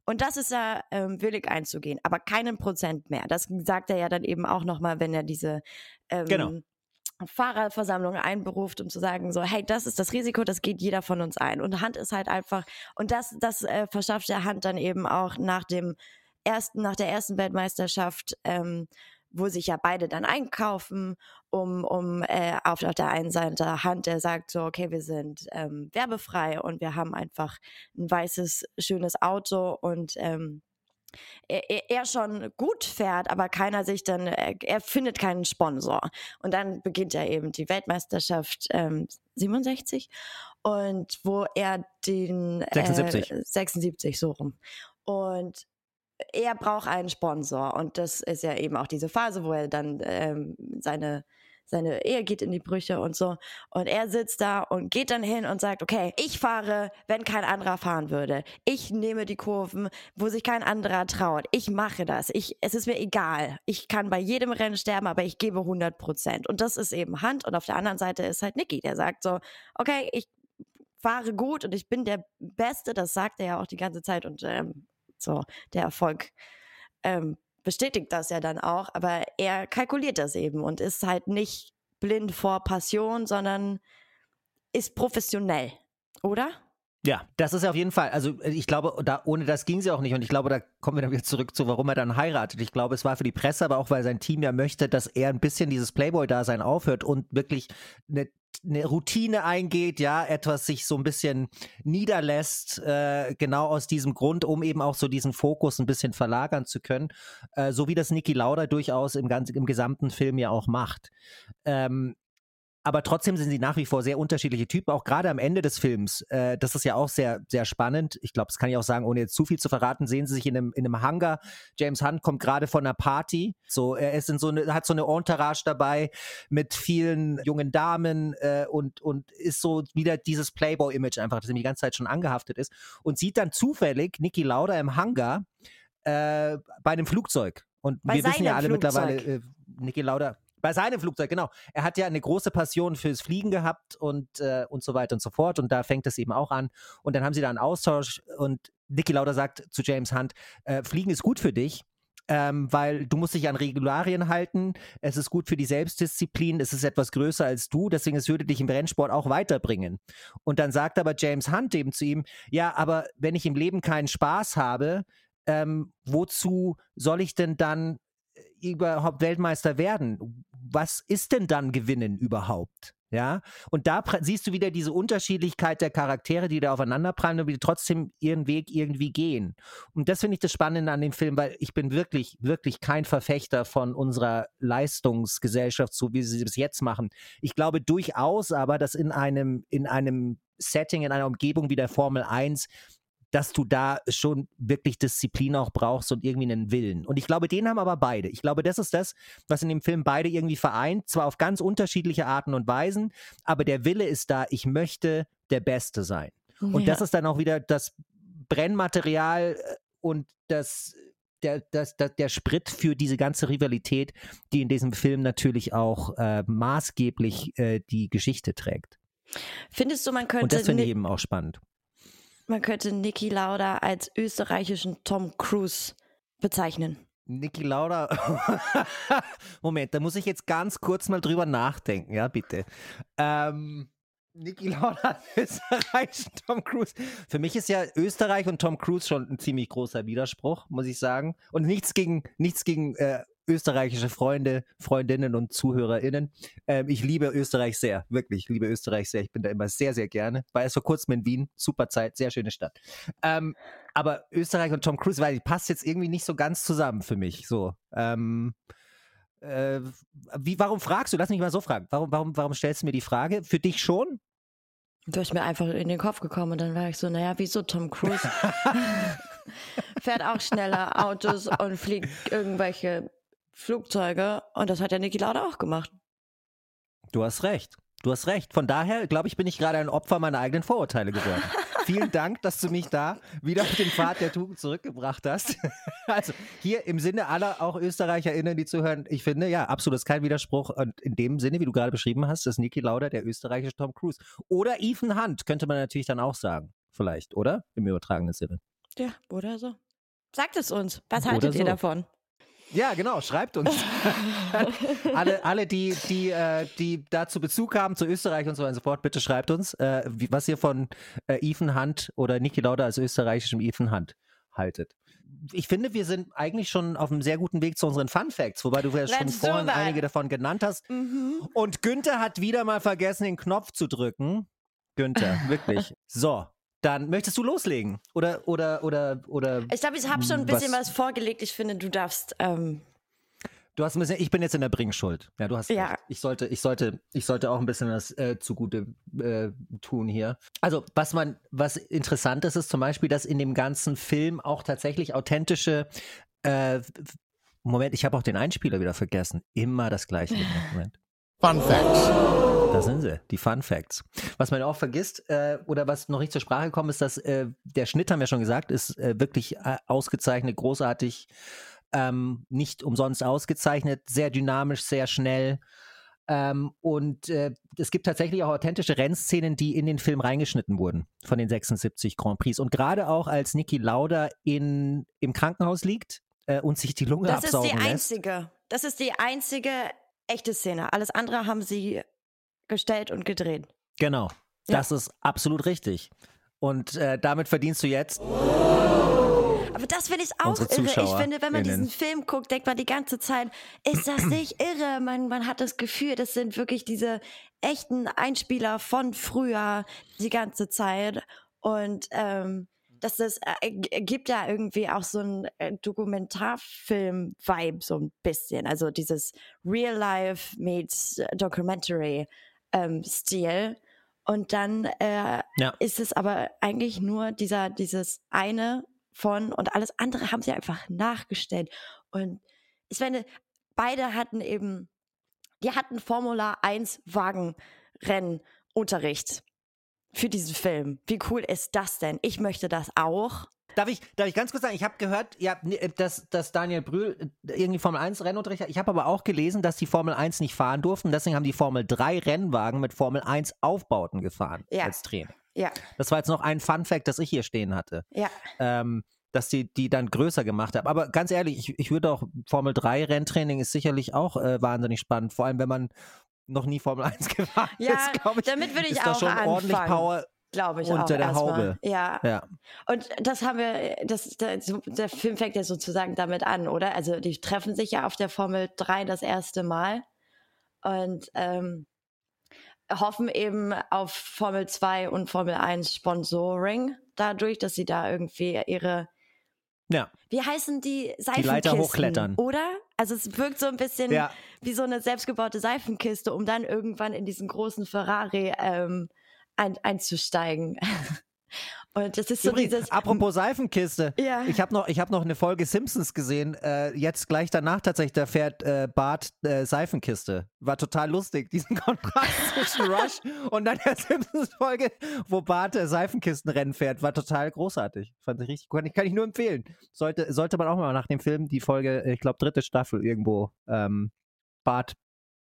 Und das ist er ähm, willig einzugehen, aber keinen Prozent mehr. Das sagt er ja dann eben auch nochmal, wenn er diese ähm, Genau. Fahrerversammlung einberuft, um zu sagen, so, hey, das ist das Risiko, das geht jeder von uns ein. Und Hand ist halt einfach, und das, das äh, verschafft der Hand dann eben auch nach dem ersten, nach der ersten Weltmeisterschaft, ähm, wo sich ja beide dann einkaufen, um, um äh, auf, auf der einen Seite Hand, der sagt so, okay, wir sind ähm, werbefrei und wir haben einfach ein weißes, schönes Auto und ähm, er, er- er schon gut fährt, aber keiner sich dann, er, er findet keinen Sponsor. Und dann beginnt ja eben die Weltmeisterschaft ähm, 67 und wo er den 76. Äh, 76 so rum. Und er braucht einen Sponsor und das ist ja eben auch diese Phase, wo er dann ähm, seine seine Ehe geht in die Brüche und so. Und er sitzt da und geht dann hin und sagt, okay, ich fahre, wenn kein anderer fahren würde. Ich nehme die Kurven, wo sich kein anderer traut. Ich mache das. Ich, es ist mir egal. Ich kann bei jedem Rennen sterben, aber ich gebe 100 Prozent. Und das ist eben Hand. Und auf der anderen Seite ist halt Niki, der sagt so, okay, ich fahre gut und ich bin der Beste. Das sagt er ja auch die ganze Zeit. Und ähm, so, der Erfolg ähm, bestätigt das ja dann auch, aber er kalkuliert das eben und ist halt nicht blind vor Passion, sondern ist professionell, oder? Ja, das ist auf jeden Fall. Also äh, ich glaube, da, ohne das ging sie auch nicht. Und ich glaube, da kommen wir dann wieder zurück zu, warum er dann heiratet. Ich glaube, es war für die Presse, aber auch weil sein Team ja möchte, dass er ein bisschen dieses Playboy-Dasein aufhört und wirklich eine, eine Routine eingeht, ja, etwas sich so ein bisschen niederlässt, äh, genau aus diesem Grund, um eben auch so diesen Fokus ein bisschen verlagern zu können, äh, so wie das Niki Lauda durchaus im, ganzen, im gesamten Film ja auch macht. Ähm, aber trotzdem sind sie nach wie vor sehr unterschiedliche Typen, auch gerade am Ende des Films. Äh, das ist ja auch sehr, sehr spannend. Ich glaube, das kann ich auch sagen, ohne jetzt zu viel zu verraten, sehen sie sich in einem, in einem Hangar. James Hunt kommt gerade von einer Party. So, er ist in so eine, hat so eine Entourage dabei mit vielen jungen Damen äh, und, und ist so wieder dieses Playboy-Image einfach, das ihm die ganze Zeit schon angehaftet ist. Und sieht dann zufällig Niki Lauda im Hangar äh, bei einem Flugzeug. Und Bei wir wissen ja alle mittlerweile, Flugzeug. äh, Niki Lauda, bei seinem Flugzeug, genau. Er hat ja eine große Passion fürs Fliegen gehabt und, äh, und so weiter und so fort. Und da fängt es eben auch an. Und dann haben sie da einen Austausch und Niki Lauda sagt zu James Hunt, äh, Fliegen ist gut für dich. Ähm, weil du musst dich an Regularien halten, es ist gut für die Selbstdisziplin, es ist etwas größer als du, deswegen es würde dich im Rennsport auch weiterbringen. Und dann sagt aber James Hunt eben zu ihm, ja, aber wenn ich im Leben keinen Spaß habe, ähm, wozu soll ich denn dann überhaupt Weltmeister werden? Was ist denn dann Gewinnen überhaupt? Ja, und da siehst du wieder diese Unterschiedlichkeit der Charaktere, die da aufeinanderprallen und die trotzdem ihren Weg irgendwie gehen. Und das finde ich das Spannende an dem Film, weil ich bin wirklich, wirklich kein Verfechter von unserer Leistungsgesellschaft, so wie sie das jetzt machen. Ich glaube durchaus aber, dass in einem, in einem Setting, in einer Umgebung wie der Formel 1 dass du da schon wirklich Disziplin auch brauchst und irgendwie einen Willen. Und ich glaube, den haben aber beide. Ich glaube, das ist das, was in dem Film beide irgendwie vereint, zwar auf ganz unterschiedliche Arten und Weisen, aber der Wille ist da, ich möchte der Beste sein. Und Ja. das ist dann auch wieder das Brennmaterial äh, und das der, das, das, der Sprit für diese ganze Rivalität, die in diesem Film natürlich auch äh, maßgeblich äh, die Geschichte trägt. Findest du, man Und könnte, das finde ich Ni- eben auch spannend. Man könnte Niki Lauda als österreichischen Tom Cruise bezeichnen? Niki Lauda. [laughs] Moment, da muss ich jetzt ganz kurz mal drüber nachdenken, ja, bitte. Ähm, Niki Lauda, [laughs] Österreich, Tom Cruise. Für mich ist ja Österreich und Tom Cruise schon ein ziemlich großer Widerspruch, muss ich sagen. Und nichts gegen, nichts gegen äh, österreichische Freunde, Freundinnen und ZuhörerInnen. Ähm, ich liebe Österreich sehr, wirklich. Ich liebe Österreich sehr. Ich bin da immer sehr, sehr gerne. War erst vor kurzem in Wien. Super Zeit, sehr schöne Stadt. Ähm, aber Österreich und Tom Cruise, weil die passt jetzt irgendwie nicht so ganz zusammen für mich. So. Ähm, äh, wie, warum fragst du? Lass mich mal so fragen. Warum, warum, warum stellst du mir die Frage? Für dich schon? Du bist mir einfach in den Kopf gekommen und dann war ich so, naja, wieso Tom Cruise? [laughs] [laughs] Fährt auch schneller Autos und fliegt irgendwelche Flugzeuge und das hat ja Niki Lauda auch gemacht. Du hast recht. Du hast recht. Von daher, glaube ich, bin ich gerade ein Opfer meiner eigenen Vorurteile geworden. [laughs] Vielen Dank, dass du mich da wieder auf den Pfad der Tugend zurückgebracht hast. [laughs] Also hier im Sinne aller auch ÖsterreicherInnen, die zuhören, ich finde, ja, absolut, ist kein Widerspruch. Und in dem Sinne, wie du gerade beschrieben hast, ist Niki Lauda der österreichische Tom Cruise. Oder Ethan Hunt, könnte man natürlich dann auch sagen. Vielleicht, oder? Im übertragenen Sinne. Ja, oder so. Sagt es uns. Was haltet ihr so. davon? Ja, genau, schreibt uns. [laughs] alle, alle die, die, äh, die dazu Bezug haben, zu Österreich und so weiter und so fort, bitte schreibt uns, äh, wie, was ihr von äh, Ethan Hunt oder Niki Lauda als österreichischem Ethan Hunt haltet. Ich finde, wir sind eigentlich schon auf einem sehr guten Weg zu unseren Fun Facts, wobei du ja schon Let's do vorhin einige davon genannt hast. Mhm. Und Günther hat wieder mal vergessen, den Knopf zu drücken. Günther, [laughs] wirklich. So, dann möchtest du loslegen? Oder, oder, oder, oder. Ich glaube, ich habe schon ein bisschen Was- was, vorgelegt. Ich finde, du darfst. Ähm, Du hast ein bisschen, ich bin jetzt in der Bringschuld. Ja, du hast Ja. recht. Ich sollte, ich sollte, ich sollte auch ein bisschen was äh, zugute äh, tun hier. Also, was man, was interessant ist, ist zum Beispiel, dass in dem ganzen Film auch tatsächlich authentische äh, Moment, ich habe auch den Einspieler wieder vergessen. Immer das gleiche. [laughs] Moment. Fun Facts. Da sind sie, die Fun Facts. Was man auch vergisst äh, oder was noch nicht zur Sprache gekommen ist, dass äh, der Schnitt, haben wir schon gesagt, ist äh, wirklich äh, ausgezeichnet, großartig, ähm, nicht umsonst ausgezeichnet, sehr dynamisch, sehr schnell. Ähm, und äh, es gibt tatsächlich auch authentische Rennszenen, die in den Film reingeschnitten wurden von den 76 Grand Prix. Und gerade auch als Niki Lauda in, im Krankenhaus liegt äh, und sich die Lunge das ist absaugen die lässt. einzige. Das ist die einzige echte Szene. Alles andere haben sie gestellt und gedreht. Genau, Ja. das ist absolut richtig. Und äh, damit verdienst du jetzt Aber das finde ich auch irre. Ich finde, wenn man diesen Film guckt, denkt man die ganze Zeit, ist das nicht [clears throat] irre? Man, man hat das Gefühl, das sind wirklich diese echten Einspieler von früher die ganze Zeit. Und ähm, dass das äh, g- gibt ja irgendwie auch so ein äh, Dokumentarfilm-Vibe so ein bisschen. Also dieses Real Life meets Documentary ähm, Stil. Und dann äh, Ja. ist es aber eigentlich nur dieser, dieses eine von und alles andere haben sie einfach nachgestellt. Und ich meine, beide hatten eben, die hatten Formula 1 Wagenrennunterricht für diesen Film. Wie cool ist das denn? Ich möchte das auch. Darf ich, darf ich ganz kurz sagen, ich habe gehört, ja, dass, dass Daniel Brühl äh, irgendwie Formel 1 Rennunterricht hat. Ich habe aber auch gelesen, dass die Formel 1 nicht fahren durften. Deswegen haben die Formel 3 Rennwagen mit Formel 1 Aufbauten gefahren Ja. als Training. Ja, Das war jetzt noch ein Fun Fact, das ich hier stehen hatte. ja. Ähm, dass die die dann größer gemacht haben. Aber ganz ehrlich, ich, ich würde auch Formel 3 Renntraining ist sicherlich auch äh, wahnsinnig spannend. Vor allem, wenn man noch nie Formel 1 [laughs] gefahren Ja, ist, glaube ich. damit würde ich ist da auch schon ordentlich anfangen. Power Glaube ich Unter auch. der. Haube. Ja. Ja. Und das haben wir, das, der, der Film fängt ja sozusagen damit an, oder? Also die treffen sich ja auf der Formel 3 das erste Mal und ähm, hoffen eben auf Formel 2 und Formel 1 Sponsoring dadurch, dass sie da irgendwie ihre, Ja. wie heißen die Leiter Seifenkisten? hochklettern. Oder? Also es wirkt so ein bisschen Ja. Wie so eine selbstgebaute Seifenkiste, um dann irgendwann in diesen großen Ferrari ähm, ein, einzusteigen. [laughs] Und das ist so Übrigens, dieses. apropos Seifenkiste. Ja. Ich habe noch, ich hab noch eine Folge Simpsons gesehen. Äh, jetzt gleich danach tatsächlich, da fährt äh, Bart äh, Seifenkiste. War total lustig, [laughs] diesen Kontrast zwischen Rush und dann der [laughs] Simpsons-Folge, wo Bart äh, Seifenkistenrennen fährt. War total großartig. Fand ich richtig gut. Kann ich nur empfehlen. Sollte, sollte man auch mal nach dem Film die Folge, ich glaube, dritte Staffel irgendwo, ähm, Bart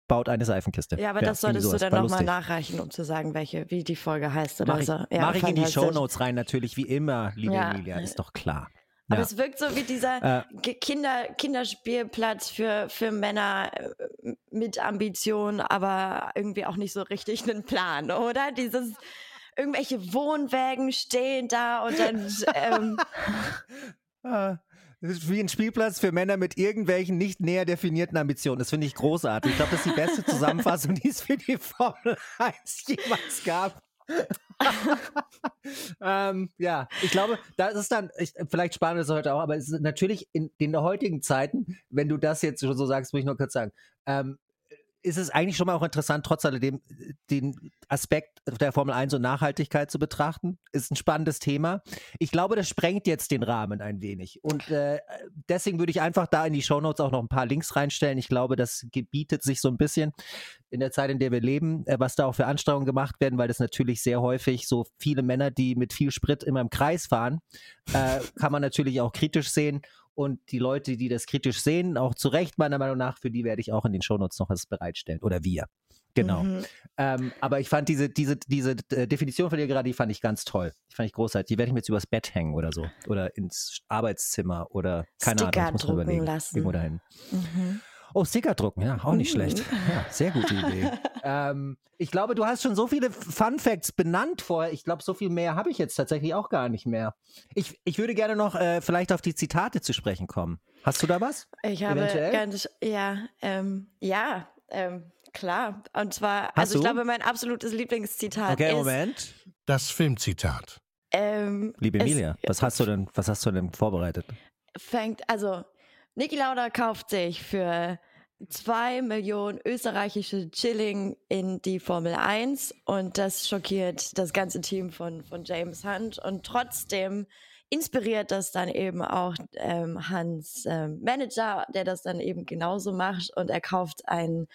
baut eine Seifenkiste. Ja, aber Ja, das solltest du dann nochmal nachreichen, um zu sagen, welche, wie die Folge heißt oder Mach ich, so. Ja, mach ich in die. Shownotes rein, natürlich, wie immer, liebe Ja. Emilia, ist doch klar. Aber Ja. es wirkt so wie dieser Äh, Kinder, Kinderspielplatz für, für Männer äh, mit Ambition, aber irgendwie auch nicht so richtig einen Plan, oder? Dieses irgendwelche Wohnwägen stehen da und dann [laughs] ähm, Ah, wie ein Spielplatz für Männer mit irgendwelchen nicht näher definierten Ambitionen. Das finde ich großartig. Ich glaube, das ist die beste Zusammenfassung, [laughs] die es für die Formel 1 jemals gab. [laughs] ähm, ja, ich glaube, das ist dann, ich, vielleicht sparen wir das heute auch, aber es ist natürlich in, in der heutigen Zeiten, wenn du das jetzt schon so sagst, muss ich nur kurz sagen, ähm, ist es eigentlich schon mal auch interessant, trotz alledem äh, den Aspekt der Formel 1 und Nachhaltigkeit zu betrachten. Ist ein spannendes Thema. Ich glaube, das sprengt jetzt den Rahmen ein wenig. Und äh, deswegen würde ich einfach da in die Shownotes auch noch ein paar Links reinstellen. Ich glaube, das gebietet sich so ein bisschen in der Zeit, in der wir leben, äh, was da auch für Anstrengungen gemacht werden, weil das natürlich sehr häufig so viele Männer, die mit viel Sprit immer im Kreis fahren, äh, kann man natürlich auch kritisch sehen. Und die Leute, die das kritisch sehen, auch zu Recht meiner Meinung nach, für die werde ich auch in den Shownotes noch was bereitstellen. Oder wir. Genau. mhm. Ähm, aber ich fand diese, diese, diese äh, Definition von dir gerade, die fand ich ganz toll. Die fand ich großartig. Die werde ich mir jetzt übers Bett hängen oder so. Oder ins Arbeitszimmer oder keine Sticker Ahnung. Ich muss drucken überlegen. lassen. Irgendwo dahin. Mhm. Oh, Sticker drucken, ja, auch nicht Mhm. schlecht. Ja, sehr [laughs] gute Idee. ähm, ich glaube, du hast schon so viele Fun Facts benannt vorher. Ich glaube, so viel mehr habe ich jetzt tatsächlich auch gar nicht mehr. Ich, ich würde gerne noch äh, vielleicht auf die Zitate zu sprechen kommen. Hast du da was? Ich habe Eventuell? ganz, ja, ähm, ja, ähm, klar. Und zwar, Hast also ich du? glaube, mein absolutes Lieblingszitat Okay, ist, Moment. Das Filmzitat. ähm, Liebe es Emilia, was hast du denn, was hast du denn vorbereitet? fängt, also Niki Lauda kauft sich für zwei Millionen österreichische Chilling in die Formel 1 und das schockiert das ganze Team von, von James Hunt und trotzdem inspiriert das dann eben auch ähm, Hans ähm, Manager, der das dann eben genauso macht und er kauft ein,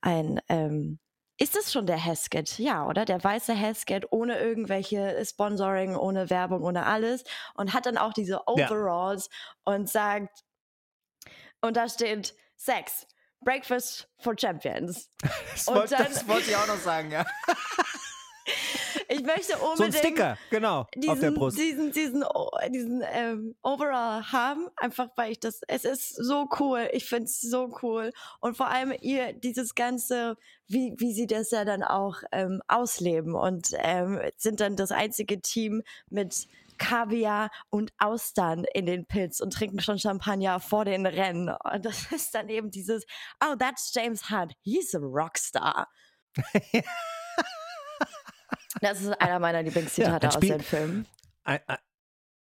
ein ähm, ist das schon der Heskett? Ja, oder? Der weiße Heskett ohne irgendwelche Sponsoring, ohne Werbung, ohne alles und hat dann auch diese Overalls und sagt, und da steht Sex, Breakfast for Champions. [laughs] Das, Und wollte, dann- das wollte ich auch noch sagen, ja. [laughs] Ich möchte So ein unbedingt Sticker, genau, diesen, auf der Brust. diesen, diesen, diesen ähm, Overall haben, einfach weil ich das, es ist so cool, ich finde es so cool und vor allem ihr dieses ganze, wie, wie sie das ja dann auch ähm, ausleben und ähm, sind dann das einzige Team mit Kaviar und Austern in den Pits und trinken schon Champagner vor den Rennen und das [laughs] ist dann eben dieses, oh, that's James Hunt, he's a Rockstar. [laughs] Das ist einer meiner Lieblingszitate ein aus dem Film. Ein,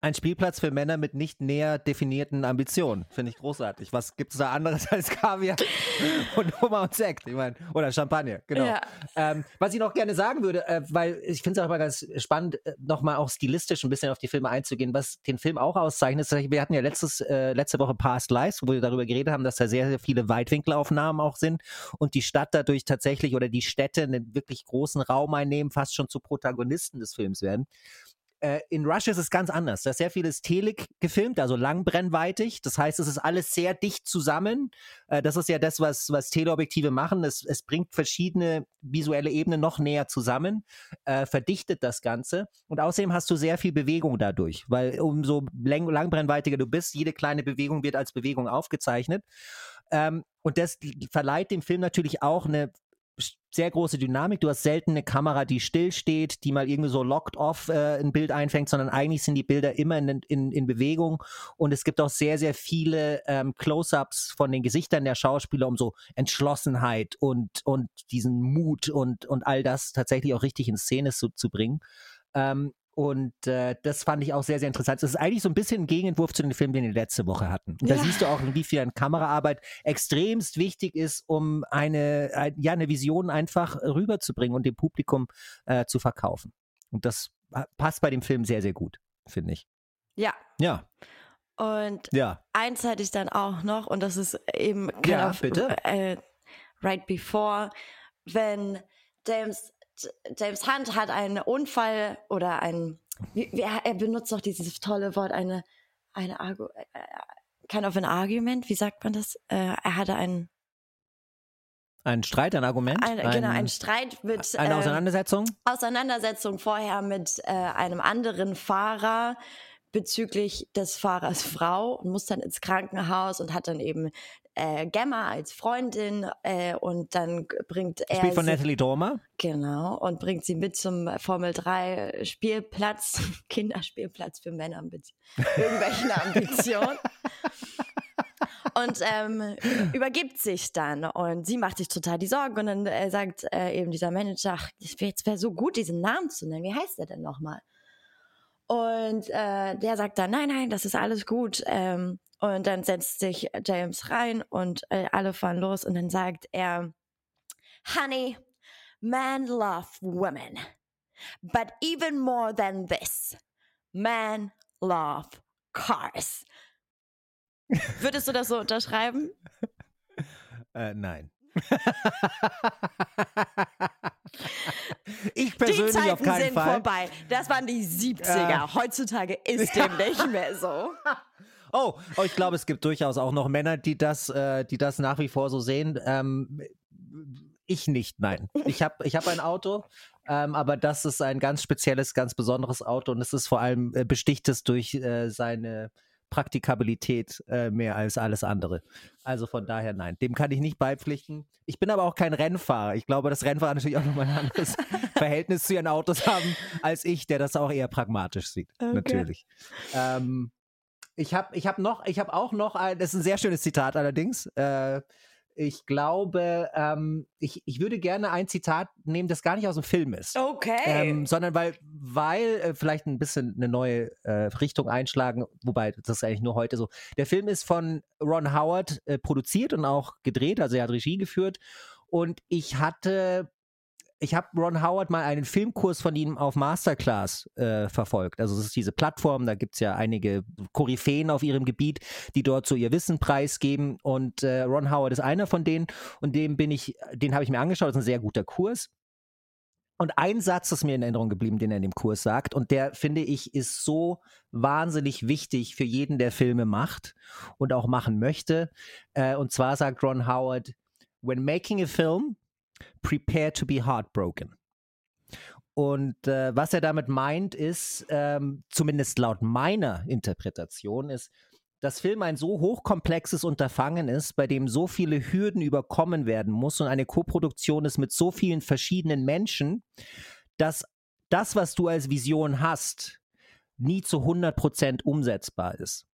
ein- Spielplatz für Männer mit nicht näher definierten Ambitionen. Finde ich großartig. Was gibt es da anderes [laughs] als Kaviar und Hummer und Sekt? Ich meine, oder Champagner, genau. Ja. Ähm, was ich noch gerne sagen würde, äh, weil ich finde es auch mal ganz spannend, äh, nochmal auch stilistisch ein bisschen auf die Filme einzugehen, was den Film auch auszeichnet. ist, Wir hatten ja letztes, äh, letzte Woche Past Lives, wo wir darüber geredet haben, dass da sehr, sehr viele Weitwinkelaufnahmen auch sind und die Stadt dadurch tatsächlich oder die Städte einen wirklich großen Raum einnehmen, fast schon zu Protagonisten des Films werden. Äh, in Rush ist es ganz anders. Da ist sehr vieles Telig gefilmt, also langbrennweitig. Das heißt, es ist alles sehr dicht zusammen. Äh, das ist ja das, was, was Teleobjektive machen. Es, es bringt verschiedene visuelle Ebenen noch näher zusammen, äh, verdichtet das Ganze. Und außerdem hast du sehr viel Bewegung dadurch, weil umso lang, langbrennweitiger du bist, jede kleine Bewegung wird als Bewegung aufgezeichnet. Ähm, und das verleiht dem Film natürlich auch eine sehr große Dynamik. Du hast selten eine Kamera, die still steht, die mal irgendwie so locked off äh, ein Bild einfängt, sondern eigentlich sind die Bilder immer in, in, in Bewegung. Und es gibt auch sehr, sehr viele ähm, Close-ups von den Gesichtern der Schauspieler, um so Entschlossenheit und, und diesen Mut und, und all das tatsächlich auch richtig in Szene zu, zu bringen. Ähm, und äh, das fand ich auch sehr, sehr interessant. Das ist eigentlich so ein bisschen ein Gegenentwurf zu den Filmen, den wir letzte Woche hatten. Und da Ja. siehst du auch, inwiefern Kameraarbeit extremst wichtig ist, um eine, ein, ja, eine Vision einfach rüberzubringen und dem Publikum äh, zu verkaufen. Und das passt bei dem Film sehr, sehr gut, finde ich. Ja. Ja. Und ja. eins hatte ich dann auch noch, und das ist eben ja, bitte. Äh, right before, wenn James, James Hunt hat einen Unfall oder ein, wie, er benutzt doch dieses tolle Wort, eine, eine Argu, äh, kind of an argument, wie sagt man das? Äh, er hatte einen ein Streit, ein Argument? Ein, ein, genau, ein Streit mit. Eine Auseinandersetzung? Äh, Auseinandersetzung vorher mit äh, einem anderen Fahrer bezüglich des Fahrers Frau und muss dann ins Krankenhaus und hat dann eben äh, Gemma als Freundin äh, und dann bringt er. Spielt von Natalie Dormer. Genau, und bringt sie mit zum Formel 3 Spielplatz, [laughs] Kinderspielplatz für Männer mit [laughs] irgendwelchen Ambitionen. und ähm, übergibt sich dann und sie macht sich total die Sorgen und dann äh, sagt äh, eben dieser Manager, ach, jetzt wäre so gut, diesen Namen zu nennen. Wie heißt der denn nochmal? Und äh, der sagt dann, nein, nein, das ist alles gut. Ähm, und dann setzt sich James rein und äh, alle fahren los und dann sagt er, Honey, men love women. But even more than this, men love cars. Würdest du das so unterschreiben? Äh, nein. [laughs] ich persönlich die Zeiten auf keinen sind Fall. vorbei. Das waren die 70er. Ja. Heutzutage [laughs] ist dem nicht mehr so. [laughs] Oh, oh, ich glaube, es gibt durchaus auch noch Männer, die das, äh, die das nach wie vor so sehen. Ähm, ich nicht, nein. Ich habe ich hab ein Auto, ähm, aber das ist ein ganz spezielles, ganz besonderes Auto und es ist vor allem äh, besticht es durch äh, seine Praktikabilität äh, mehr als alles andere. Also von daher nein, dem kann ich nicht beipflichten. Ich bin aber auch kein Rennfahrer. Ich glaube, dass Rennfahrer [laughs] natürlich auch nochmal ein anderes [laughs] Verhältnis zu ihren Autos haben als ich, der das auch eher pragmatisch sieht. Okay. Natürlich. Ähm, ich habe ich hab noch, ich habe auch noch ein, das ist ein sehr schönes Zitat allerdings. Äh, ich glaube, ähm, ich, ich würde gerne ein Zitat nehmen, das gar nicht aus dem Film ist. Okay. Ähm, sondern weil, weil äh, vielleicht ein bisschen eine neue äh, Richtung einschlagen, wobei das ist eigentlich nur heute so. Der Film ist von Ron Howard äh, produziert und auch gedreht, also er hat Regie geführt. Und ich hatte ich habe Ron Howard mal einen Filmkurs von ihm auf Masterclass äh, verfolgt. Also es ist diese Plattform, da gibt es ja einige Koryphäen auf ihrem Gebiet, die dort so ihr Wissen preisgeben. Und äh, Ron Howard ist einer von denen und dem bin ich, den habe ich mir angeschaut, das ist ein sehr guter Kurs. Und ein Satz ist mir in Erinnerung geblieben, den er in dem Kurs sagt. Und der, finde ich, ist so wahnsinnig wichtig für jeden, der Filme macht und auch machen möchte. Äh, und zwar sagt Ron Howard, when making a film, prepare to be heartbroken. Und äh, was er damit meint, ist, ähm, zumindest laut meiner Interpretation, ist, dass Film ein so hochkomplexes Unterfangen ist, bei dem so viele Hürden überkommen werden muss und eine Koproduktion ist mit so vielen verschiedenen Menschen, dass das, was du als Vision hast, nie zu 100% umsetzbar ist.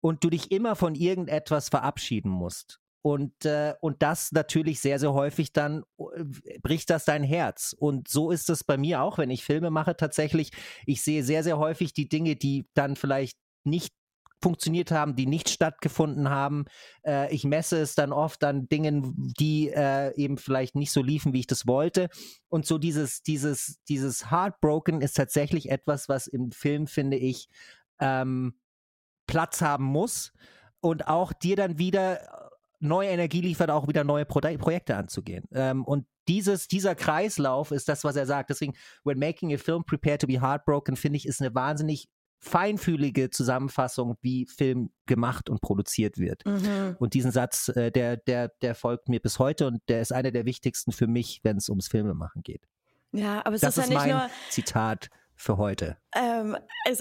Und du dich immer von irgendetwas verabschieden musst. Und, äh, und das natürlich sehr, sehr häufig dann äh, bricht das dein Herz. Und so ist es bei mir auch, wenn ich Filme mache tatsächlich. Ich sehe sehr, sehr häufig die Dinge, die dann vielleicht nicht funktioniert haben, die nicht stattgefunden haben. Äh, ich messe es dann oft an Dingen, die äh, eben vielleicht nicht so liefen, wie ich das wollte. Und so dieses, dieses, dieses Heartbroken ist tatsächlich etwas, was im Film, finde ich, ähm, Platz haben muss und auch dir dann wieder neue Energie liefert, auch wieder neue Pro Projekte anzugehen. Ähm, und dieses, dieser Kreislauf ist das, was er sagt. Deswegen, when making a film, prepare to be heartbroken, finde ich, ist eine wahnsinnig feinfühlige Zusammenfassung, wie Film gemacht und produziert wird. Mhm. Und diesen Satz, äh, der, der, der folgt mir bis heute und der ist einer der wichtigsten für mich, wenn es ums Filmemachen geht. Ja, aber es das ist, ist ja nicht mein nur Zitat für heute. Ähm,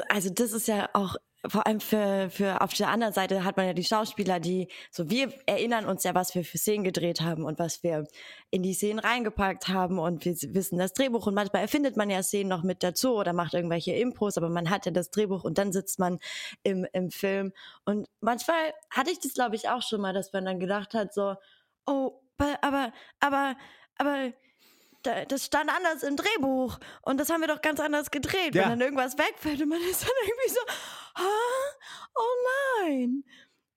also das ist ja auch vor allem für, für auf der anderen Seite hat man ja die Schauspieler, die, so wir erinnern uns ja, was wir für Szenen gedreht haben und was wir in die Szenen reingepackt haben und wir wissen das Drehbuch und manchmal erfindet man ja Szenen noch mit dazu oder macht irgendwelche Impros, aber man hat ja das Drehbuch und dann sitzt man im, im Film. Und manchmal hatte ich das glaube ich auch schon mal, dass man dann gedacht hat so, oh, aber, aber, aber, das stand anders im Drehbuch und das haben wir doch ganz anders gedreht. Ja. Wenn dann irgendwas wegfällt und man [laughs] ist dann irgendwie so, oh nein.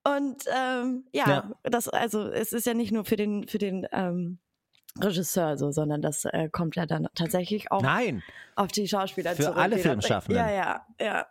Und ähm, ja, ja, das, also es ist ja nicht nur für den, für den, ähm, Regisseur so, sondern das äh, kommt ja dann tatsächlich auch Nein, auf die Schauspieler Für zurück. alle die das- Filmschaffenden. Ja, ja, ja.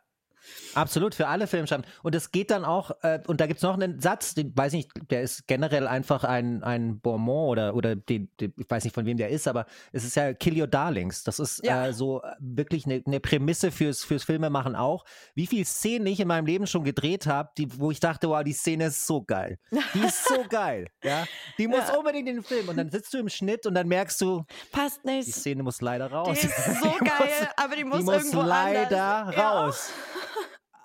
Absolut, für alle Filmschaffenden. Und es geht dann auch, äh, und da gibt es noch einen Satz, den weiß ich nicht, der ist generell einfach ein, ein Bonbon oder, oder den, den, ich weiß nicht von wem der ist, aber es ist ja Kill Your Darlings. Das ist Ja. äh, so äh, wirklich eine, eine Prämisse fürs, fürs Filmemachen auch. Wie viele Szenen ich in meinem Leben schon gedreht habe, die, wo ich dachte, wow, die Szene ist so geil. Die ist so [laughs] geil. Ja? Die muss Ja. unbedingt in den Film. Und dann sitzt du im Schnitt und dann merkst du, Passt die nicht. Szene muss leider raus. Die ist [laughs] so Die geil, muss- aber die muss, die muss irgendwo leider anders. Ja.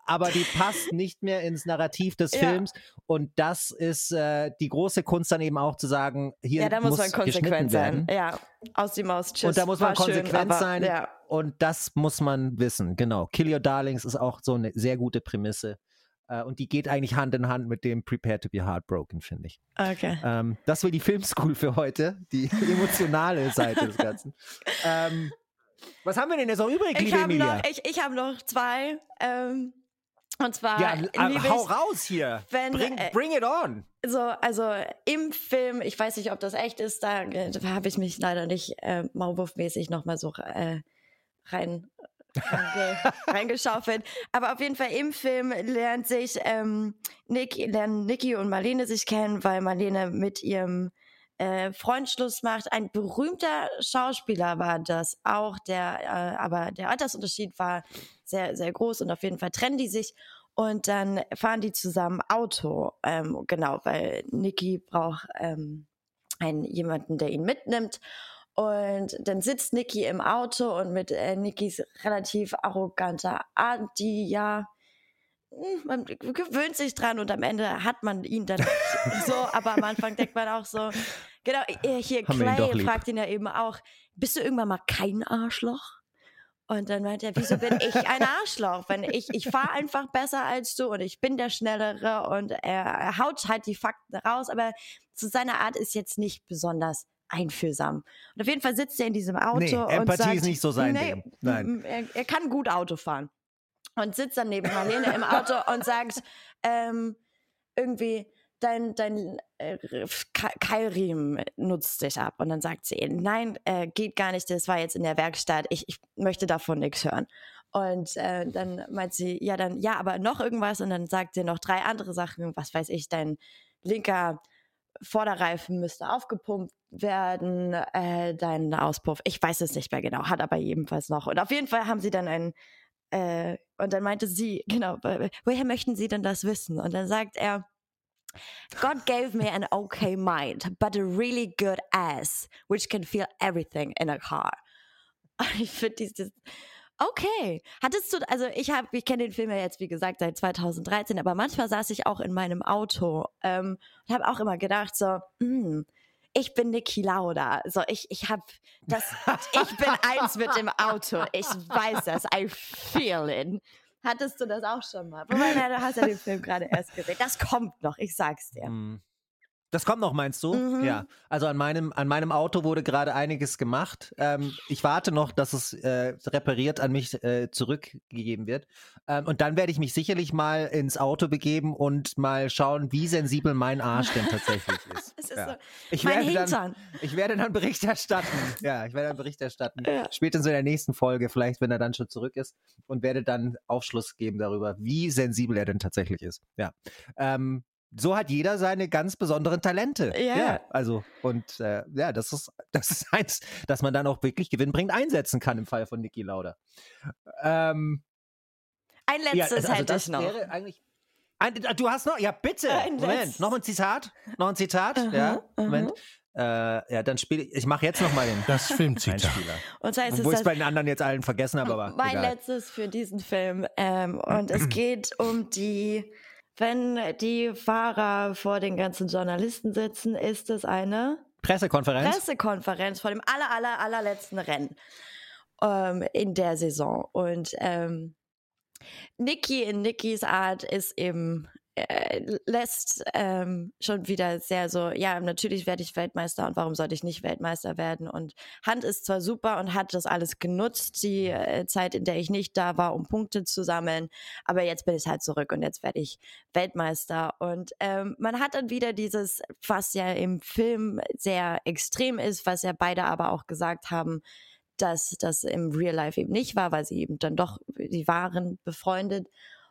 Aber die passt nicht mehr ins Narrativ des Ja. Films. Und das ist äh, die große Kunst dann eben auch zu sagen, hier Ja, da muss, man geschnitten konsequent sein. werden. Ja, aus die Maus, tschüss. Und da muss man War schön, konsequent aber, sein. Ja. Und das muss man wissen. Genau. Kill Your Darlings ist auch so eine sehr gute Prämisse. Äh, und die geht eigentlich Hand in Hand mit dem Prepare to be Heartbroken, finde ich. Okay. Ähm, das war die Filmschool für heute, die [laughs] emotionale Seite des Ganzen. Ähm, was haben wir denn jetzt noch übrig, Ich liebe habe Emilia? noch, ich, ich hab noch zwei. Ähm, und zwar ja, äh, hau raus hier. wenn, bring, äh, bring it on. so, also im Film, ich weiß nicht, ob das echt ist, da, äh, da habe ich mich leider nicht äh, maulwurfmäßig nochmal so äh, rein reinge, [laughs] reingeschaufelt. Aber auf jeden Fall im Film lernt sich ähm, Nick, lernen Niki und Marlene sich kennen, weil Marlene mit ihrem äh, Freund Schluss macht. Ein berühmter Schauspieler war das auch, der, äh, aber der Altersunterschied war sehr, sehr groß und auf jeden Fall trennen die sich. Und dann fahren die zusammen Auto, ähm, genau, weil Niki braucht ähm, einen jemanden, der ihn mitnimmt. Und dann sitzt Niki im Auto und mit äh, Nikis relativ arroganter Art, die ja, hm, man gewöhnt sich dran und am Ende hat man ihn dann [laughs] so, aber am Anfang denkt man auch so, genau, hier Haben ihn Clay lieb. fragt ihn ja eben auch, bist du irgendwann mal kein Arschloch? Und dann meint er, wieso bin ich ein Arschloch? Wenn ich, ich fahre einfach besser als du und ich bin der Schnellere und er, er haut halt die Fakten raus, aber zu seiner Art ist jetzt nicht besonders einfühlsam. Und auf jeden Fall sitzt er in diesem Auto Nee, und Empathie sagt, ist nicht so sein nee, Ding. Nein. Er, er kann gut Auto fahren. Und sitzt dann neben Marlene im Auto und sagt, ähm, irgendwie, dein, dein äh, Ke- Keilriemen nutzt dich ab. Und dann sagt sie, nein, äh, geht gar nicht, das war jetzt in der Werkstatt, ich, ich möchte davon nichts hören. Und äh, dann meint sie, ja, dann, ja, aber noch irgendwas. Und dann sagt sie noch drei andere Sachen, was weiß ich, dein linker Vorderreifen müsste aufgepumpt werden, äh, dein Auspuff, ich weiß es nicht mehr genau, hat aber jedenfalls noch. Und auf jeden Fall haben sie dann einen, äh, und dann meinte sie, genau, woher möchten Sie denn das wissen? Und dann sagt er, God gave me an okay mind, but a really good ass, which can feel everything in a car. [laughs] Ich finde dieses, okay. Hattest du, also ich habe, ich kenne den Film ja jetzt, wie gesagt, seit 2013, aber manchmal saß ich auch in meinem Auto ähm, und habe auch immer gedacht, so, hm, ich bin Niki Lauda. So, ich, ich habe das, ich bin eins mit dem Auto. Ich weiß das. I feel it. Hattest du das auch schon mal? Wobei, nein, du hast ja den Film gerade erst gesehen. Das kommt noch, ich sag's dir. Mm. Das kommt noch, meinst du? Mhm. Ja. Also an meinem, an meinem Auto wurde gerade einiges gemacht. Ähm, ich warte noch, dass es äh, repariert an mich äh, zurückgegeben wird. Ähm, und dann werde ich mich sicherlich mal ins Auto begeben und mal schauen, wie sensibel mein Arsch denn tatsächlich [laughs] ist. Ist ja. so, ich, mein werde dann, ich werde dann Bericht erstatten. Ja, ich werde dann Bericht erstatten. Ja. Spätestens in der nächsten Folge, vielleicht, wenn er dann schon zurück ist und werde dann Aufschluss geben darüber, wie sensibel er denn tatsächlich ist. Ja. Ähm, so hat jeder seine ganz besonderen Talente. Ja. also, und äh, ja, das ist, [laughs] das ist eins, das man dann auch wirklich gewinnbringend einsetzen kann im Fall von Niki Lauda. Ähm, Ein ja, letztes also hätte das ich noch. wäre eigentlich. Ein, du hast noch, ja bitte. Ein Moment, letztes. noch ein Zitat, noch ein Zitat, Aha, ja, aha. Moment. Äh, ja, dann spiele ich. Ich mache jetzt noch mal den [laughs] Das Filmzitat. [laughs] Und zwar ist es Obwohl ich bei den anderen jetzt allen vergessen habe, aber mein egal. letztes für diesen Film. Ähm, und es [clears throat] geht um die, wenn die Fahrer vor den ganzen Journalisten sitzen, ist es eine Pressekonferenz. Pressekonferenz vor dem aller, aller, allerletzten Rennen ähm, in der Saison. Und ähm, Niki in Nikis Art ist eben äh, lässt ähm, schon wieder sehr so, ja, natürlich werde ich Weltmeister und warum sollte ich nicht Weltmeister werden? Und Hand ist zwar super und hat das alles genutzt, die äh, Zeit, in der ich nicht da war, um Punkte zu sammeln, aber jetzt bin ich halt zurück und jetzt werde ich Weltmeister. Und ähm, man hat dann wieder dieses, was ja im Film sehr extrem ist, was ja beide aber auch gesagt haben, dass das im Real Life eben nicht war, weil sie eben dann doch, sie waren befreundet.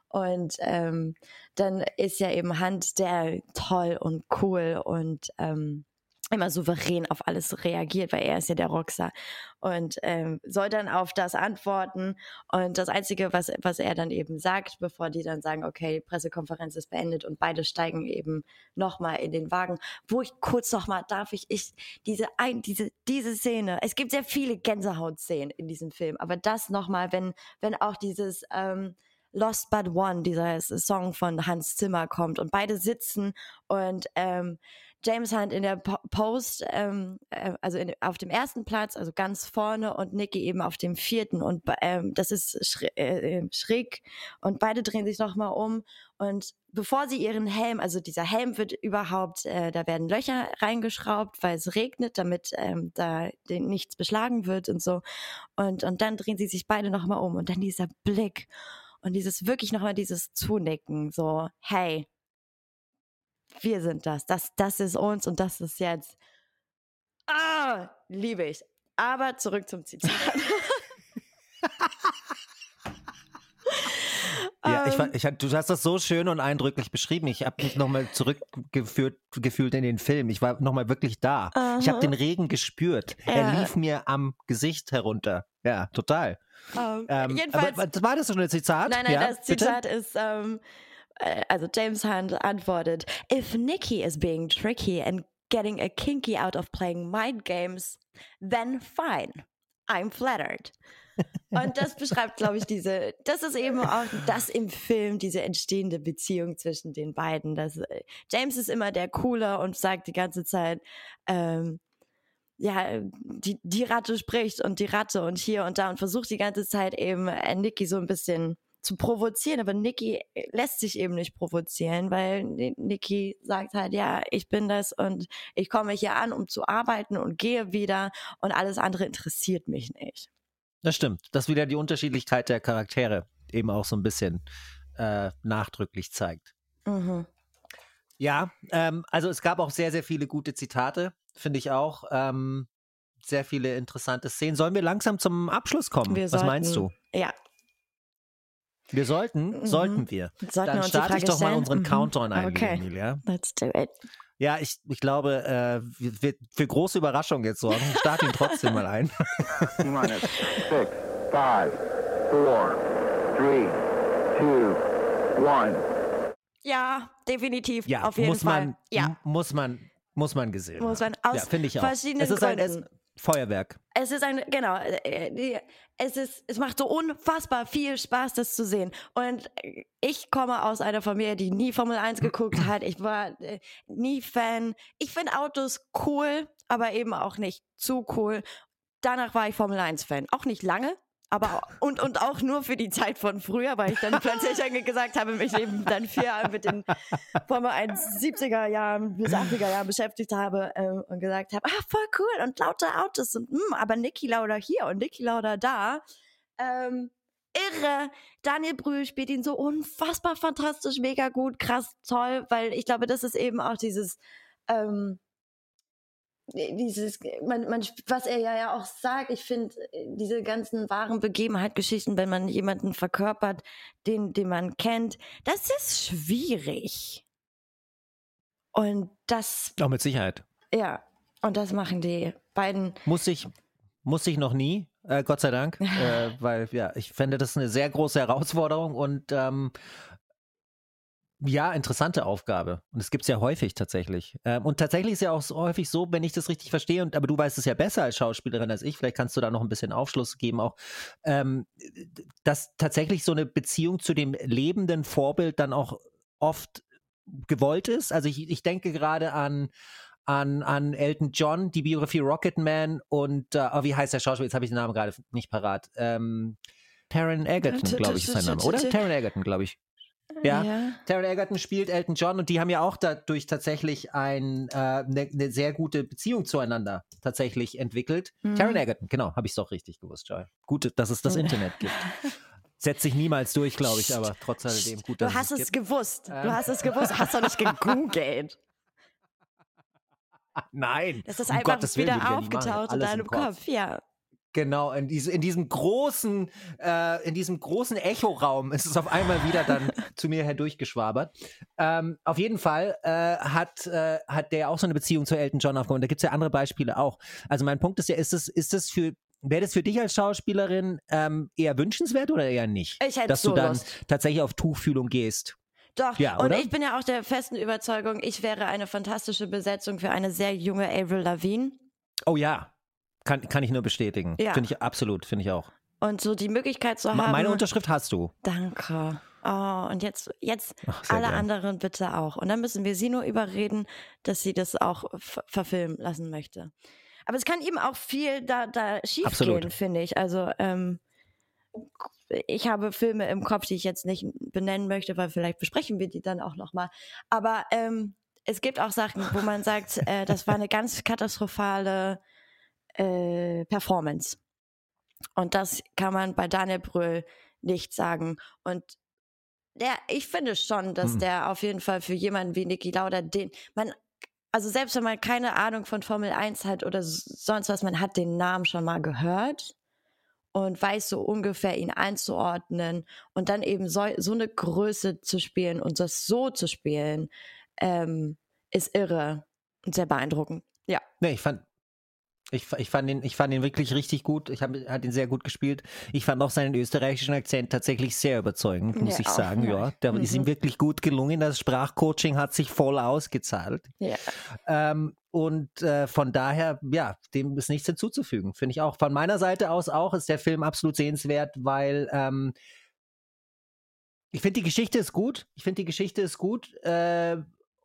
Und ähm, dann ist ja eben Hand der toll und cool und ähm, immer souverän auf alles reagiert, weil er ist ja der Rockstar und ähm, soll dann auf das antworten. Und das Einzige, was, was er dann eben sagt, bevor die dann sagen, okay, Pressekonferenz ist beendet und beide steigen eben nochmal in den Wagen, wo ich kurz nochmal darf ich, ich diese ein, diese, diese Szene, es gibt sehr viele Gänsehautszenen in diesem Film, aber das nochmal, wenn, wenn auch dieses ähm, Lost But One, dieser Song von Hans Zimmer kommt. Und beide sitzen und ähm, James Hunt in der Post, ähm, äh, also in, auf dem ersten Platz, also ganz vorne und Nicky eben auf dem vierten. Und ähm, das ist schräg, äh, äh, schräg. Und beide drehen sich nochmal um. Und bevor sie ihren Helm, also dieser Helm wird überhaupt, äh, da werden Löcher reingeschraubt, weil es regnet, damit ähm, da nichts beschlagen wird und so. Und, und dann drehen sie sich beide nochmal um. Und dann dieser Blick und dieses wirklich nochmal dieses Zunicken, so, hey, wir sind das, das, das ist uns und das ist jetzt. Ah, liebe ich. Aber zurück zum Zitat. [laughs] Ja, ich, ähm. ich, du hast das so schön und eindrücklich beschrieben. Ich habe mich nochmal zurückgeführt gefühlt in den Film. Ich war nochmal wirklich da. Aha. Ich habe den Regen gespürt. Ja. Er lief mir am Gesicht herunter. Ja, total. Um, ähm, ähm, jedenfalls, aber, war das so ein Zitat? Nein, nein, ja, das Zitat bitte? ist, ähm, äh, also James Hunt antwortet, if Nikki is being tricky and getting a kinky out of playing mind games, then fine. I'm flattered. Und das beschreibt, glaube ich, diese, das ist eben auch das im Film, diese entstehende Beziehung zwischen den beiden. Das, äh, James ist immer der Cooler und sagt die ganze Zeit, ähm, ja, die, die Ratte spricht und die Ratte und hier und da und versucht die ganze Zeit eben äh, Nicky so ein bisschen zu provozieren, aber Nikki äh, lässt sich eben nicht provozieren, weil Nikki sagt halt, ja, ich bin das und ich komme hier an, um zu arbeiten und gehe wieder und alles andere interessiert mich nicht. Das stimmt. Das wieder die Unterschiedlichkeit der Charaktere eben auch so ein bisschen äh, nachdrücklich zeigt. Mhm. Ja, ähm, also es gab auch sehr, sehr viele gute Zitate, finde ich auch. Ähm, sehr viele interessante Szenen. Sollen wir langsam zum Abschluss kommen? Wir Was sollten, meinst du? Ja, wir sollten, mhm. sollten wir. Sollten Dann wir starte ich doch mal unseren mhm. Countdown ein, okay. Emilia. Let's do it. Ja, ich, ich glaube, äh, wir, für große Überraschung jetzt sorgen. Ich starte ihn trotzdem mal ein. Minus six, five, four, three, two, one. Ja, definitiv. Ja, auf jeden muss Fall. Man, ja. Muss man, muss man gesehen. Muss man aus ja, finde ich auch. verschiedenen es ist Gründen. Ein, es, Feuerwerk. Es ist ein, genau, äh, es ist, es macht so unfassbar viel Spaß, das zu sehen. Und ich komme aus einer Familie, die nie Formel 1 geguckt hat. Ich war äh, nie Fan. Ich finde Autos cool, aber eben auch nicht zu cool. Danach war ich Formel 1 Fan. Auch nicht lange, aber und, und auch nur für die Zeit von früher, weil ich dann [laughs] plötzlich gesagt habe, mich eben dann vier Jahre mit den Formel 1 70er Jahren bis 80er Jahren beschäftigt habe ähm, und gesagt habe, ah, voll cool und lauter Autos und mh, hm, aber Niki Lauda hier und Niki Lauda da. Ähm, irre. Daniel Brühl spielt ihn so unfassbar fantastisch, mega gut, krass, toll, weil ich glaube, das ist eben auch dieses ähm, dieses, man, man, was er ja, ja auch sagt, ich finde diese ganzen wahren Begebenheitsgeschichten, wenn man jemanden verkörpert, den, den man kennt, das ist schwierig. Und das. Auch mit Sicherheit. Ja. Und das machen die beiden. Muss ich, muss ich noch nie, äh, Gott sei Dank, [laughs] äh, weil ja, ich fände das eine sehr große Herausforderung und ähm, ja, interessante Aufgabe. Und es gibt es ja häufig tatsächlich. Ähm, und tatsächlich ist ja auch so häufig so, wenn ich das richtig verstehe, und aber du weißt es ja besser als Schauspielerin als ich, vielleicht kannst du da noch ein bisschen Aufschluss geben, auch, ähm, dass tatsächlich so eine Beziehung zu dem lebenden Vorbild dann auch oft gewollt ist. Also ich, ich denke gerade an an, an Elton John, die Biografie Rocketman und äh, oh, wie heißt der Schauspieler? Jetzt habe ich den Namen gerade nicht parat. Ähm, Taron Egerton, glaube ich, ist sein Name, oder? Taron Egerton, glaube ich. Ja. Ja. Taron Egerton spielt Elton John und die haben ja auch dadurch tatsächlich eine äh, ne, ne sehr gute Beziehung zueinander tatsächlich entwickelt. Mhm. Taron Egerton, genau, habe ich es doch richtig gewusst, Joy. Gut, dass es das Mhm. Internet gibt. [laughs] Setzt sich niemals durch, glaube ich, aber trotz alledem gut, dass Du hast es es gewusst. Du Ähm. hast es gewusst. Hast doch nicht gegoogelt. [laughs] Nein, Das ist um einfach Gottes wieder aufgetaucht in deinem im Kopf. Ja. Genau, in, diese, in diesem großen, äh, in diesem großen Echoraum ist es auf einmal wieder dann [laughs] zu mir herdurchgeschwabert. Ähm, auf jeden Fall äh, hat, äh, hat der auch so eine Beziehung zu Elton John aufgenommen. Da gibt es ja andere Beispiele auch. Also mein Punkt ist ja, ist es, ist es für, wäre das für dich als Schauspielerin ähm, eher wünschenswert oder eher nicht? Ich hätte Dass so du dann Lust. tatsächlich auf Tuchfühlung gehst. Doch, Ja, und oder? ich bin ja auch der festen Überzeugung, ich wäre eine fantastische Besetzung für eine sehr junge Avril Lavigne. Oh ja, kann, kann ich nur bestätigen. Ja. Finde ich absolut, finde ich auch. Und so die Möglichkeit zu haben. Meine Unterschrift hast du. Danke. Oh, und jetzt, jetzt Ach, alle gern. anderen bitte auch. Und dann müssen wir sie nur überreden, dass sie das auch ver- verfilmen lassen möchte. Aber es kann eben auch viel da, da schief gehen, finde ich. Also, ähm, ich habe Filme im Kopf, die ich jetzt nicht benennen möchte, weil vielleicht besprechen wir die dann auch nochmal. Aber ähm, es gibt auch Sachen, wo man sagt, äh, das war eine ganz katastrophale äh, Performance. Und das kann man bei Daniel Brühl nicht sagen. Und der, ich finde schon, dass Hm. der auf jeden Fall für jemanden wie Niki Lauda den, man, also selbst wenn man keine Ahnung von Formel 1 hat oder sonst was, man hat den Namen schon mal gehört und weiß so ungefähr ihn einzuordnen und dann eben so, so eine Größe zu spielen und das so zu spielen, ähm, ist irre und sehr beeindruckend. Ja. Nee, ich fand, ich, ich, fand ihn, ich fand ihn wirklich richtig gut. Ich hab, hat ihn sehr gut gespielt. Ich fand auch seinen österreichischen Akzent tatsächlich sehr überzeugend, muss Ja, ich sagen. ja. Ja, der ist ihm Mhm. wirklich gut gelungen. Das Sprachcoaching hat sich voll ausgezahlt. Ja. Ähm, und äh, von daher, ja, dem ist nichts hinzuzufügen. Finde ich auch. Von meiner Seite aus auch ist der Film absolut sehenswert, weil ähm, ich finde, die Geschichte ist gut. Ich finde, die Geschichte ist gut äh,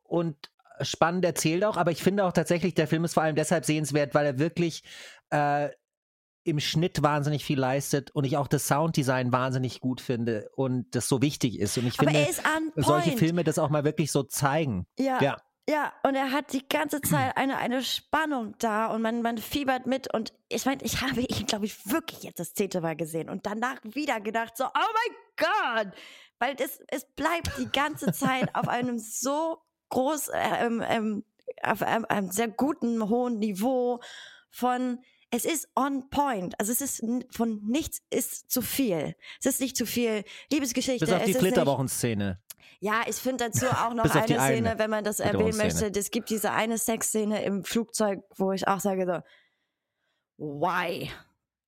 und spannend erzählt auch. Aber ich finde auch tatsächlich, der Film ist vor allem deshalb sehenswert, weil er wirklich äh, im Schnitt wahnsinnig viel leistet und ich auch das Sounddesign wahnsinnig gut finde und das so wichtig ist. Und ich Aber finde, solche Filme das auch mal wirklich so zeigen. Ja. Ja. Ja, und er hat die ganze Zeit eine, eine Spannung da und man, man fiebert mit. Und ich meine, ich habe ihn, glaube ich, wirklich jetzt das zehnte Mal gesehen und danach wieder gedacht, so, oh mein Gott! Weil es, es bleibt die ganze Zeit auf einem so groß, ähm, ähm, auf einem, einem sehr guten, hohen Niveau von, es ist on point. Also es ist von nichts ist zu viel. Es ist nicht zu viel Liebesgeschichte. Bis auf die Flitterwochenszene. ja, ich finde dazu [laughs] auch noch eine die eine Szene, wenn man das erwähnen möchte. Es gibt diese eine Sexszene im Flugzeug, wo ich auch sage so, why?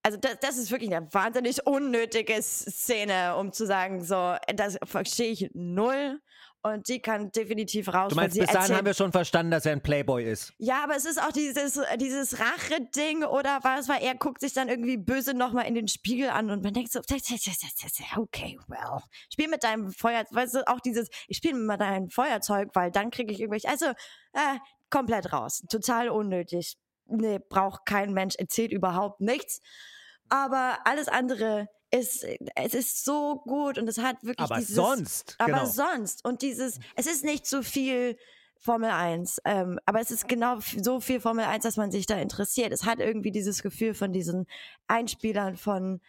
Also das, das ist wirklich eine wahnsinnig unnötige Szene, um zu sagen, so, das verstehe ich null. Und die kann definitiv raus. Du meinst, bis dahin erzählt- haben wir schon verstanden, dass er ein Playboy ist. ja, aber es ist auch dieses, dieses Rache-Ding oder was, weil er guckt sich dann irgendwie böse nochmal in den Spiegel an und man denkt so, okay, well, spiel mit deinem Feuerzeug, weißt du, auch dieses, ich spiele mit deinem Feuerzeug, weil dann kriege ich irgendwelche, also, äh, komplett raus. Total unnötig. Nee, braucht kein Mensch, erzählt überhaupt nichts. Aber alles andere ist, es ist so gut und es hat wirklich Aber dieses. sonst, Aber genau. sonst. Und dieses, es ist nicht zu viel Formel 1, ähm, aber es ist genau so viel Formel 1, dass man sich da interessiert. Es hat irgendwie dieses Gefühl von diesen Einspielern von,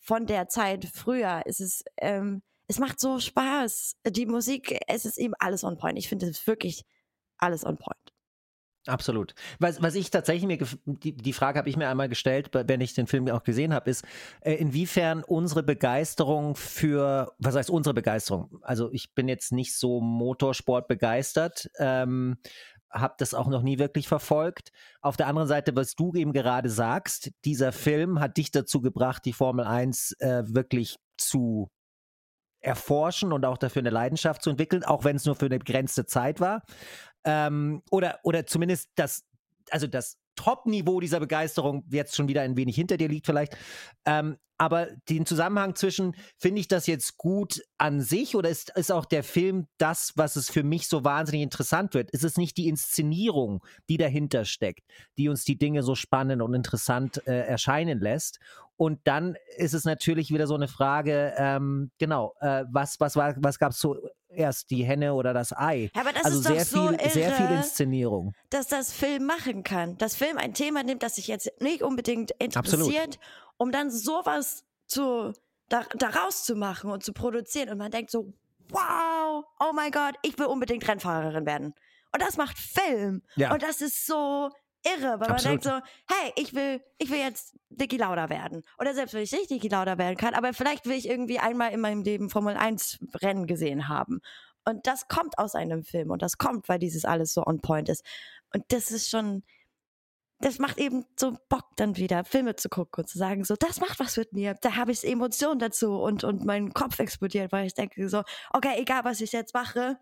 von der Zeit früher. Es ist, ähm, es macht so Spaß. Die Musik, es ist eben alles on point. Ich finde es ist wirklich alles on point. Absolut. Was, was ich tatsächlich mir, die, die Frage habe ich mir einmal gestellt, wenn ich den Film auch gesehen habe, ist, äh, inwiefern unsere Begeisterung für, was heißt unsere Begeisterung? Also ich bin jetzt nicht so Motorsport begeistert, ähm, habe das auch noch nie wirklich verfolgt. Auf der anderen Seite, was du eben gerade sagst, dieser Film hat dich dazu gebracht, die Formel 1 äh, wirklich zu erforschen und auch dafür eine Leidenschaft zu entwickeln, auch wenn es nur für eine begrenzte Zeit war. Ähm, oder, oder zumindest das, also das Top-Niveau dieser Begeisterung jetzt schon wieder ein wenig hinter dir liegt vielleicht. Ähm, aber den Zusammenhang zwischen, finde ich das jetzt gut an sich oder ist, ist auch der Film das, was es für mich so wahnsinnig interessant wird? Ist es nicht die Inszenierung, die dahinter steckt, die uns die Dinge so spannend und interessant äh, erscheinen lässt? Und dann ist es natürlich wieder so eine Frage, ähm, genau, äh, was, was, war, was gab es zuerst, die Henne oder das Ei? Ja, aber das also ist sehr doch so viel, irre, sehr viel Inszenierung. dass das Film machen kann. Dass Film ein Thema nimmt, das sich jetzt nicht unbedingt interessiert, um dann sowas zu, da, daraus zu machen und zu produzieren. Und man denkt so, wow, oh mein Gott, ich will unbedingt Rennfahrerin werden. Und das macht Film. Ja. Und das ist so irre, weil Absolut. man denkt so, hey, ich will, ich will jetzt Dicky Lauda werden. Oder selbst wenn ich nicht Dicky Lauda werden kann, aber vielleicht will ich irgendwie einmal in meinem Leben Formel 1 Rennen gesehen haben. Und das kommt aus einem Film und das kommt, weil dieses alles so on point ist. Und das ist schon, das macht eben so Bock dann wieder, Filme zu gucken und zu sagen, so, das macht was mit mir. Da habe ich Emotionen dazu und, und mein Kopf explodiert, weil ich denke so, okay, egal was ich jetzt mache,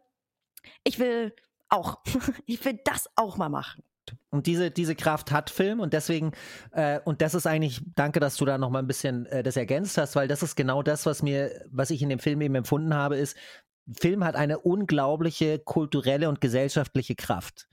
ich will auch, [laughs] ich will das auch mal machen. Und diese, diese Kraft hat Film und deswegen, äh, und das ist eigentlich, danke, dass du da nochmal ein bisschen äh, das ergänzt hast, weil das ist genau das, was mir, was ich in dem Film eben empfunden habe, ist, Film hat eine unglaubliche kulturelle und gesellschaftliche Kraft.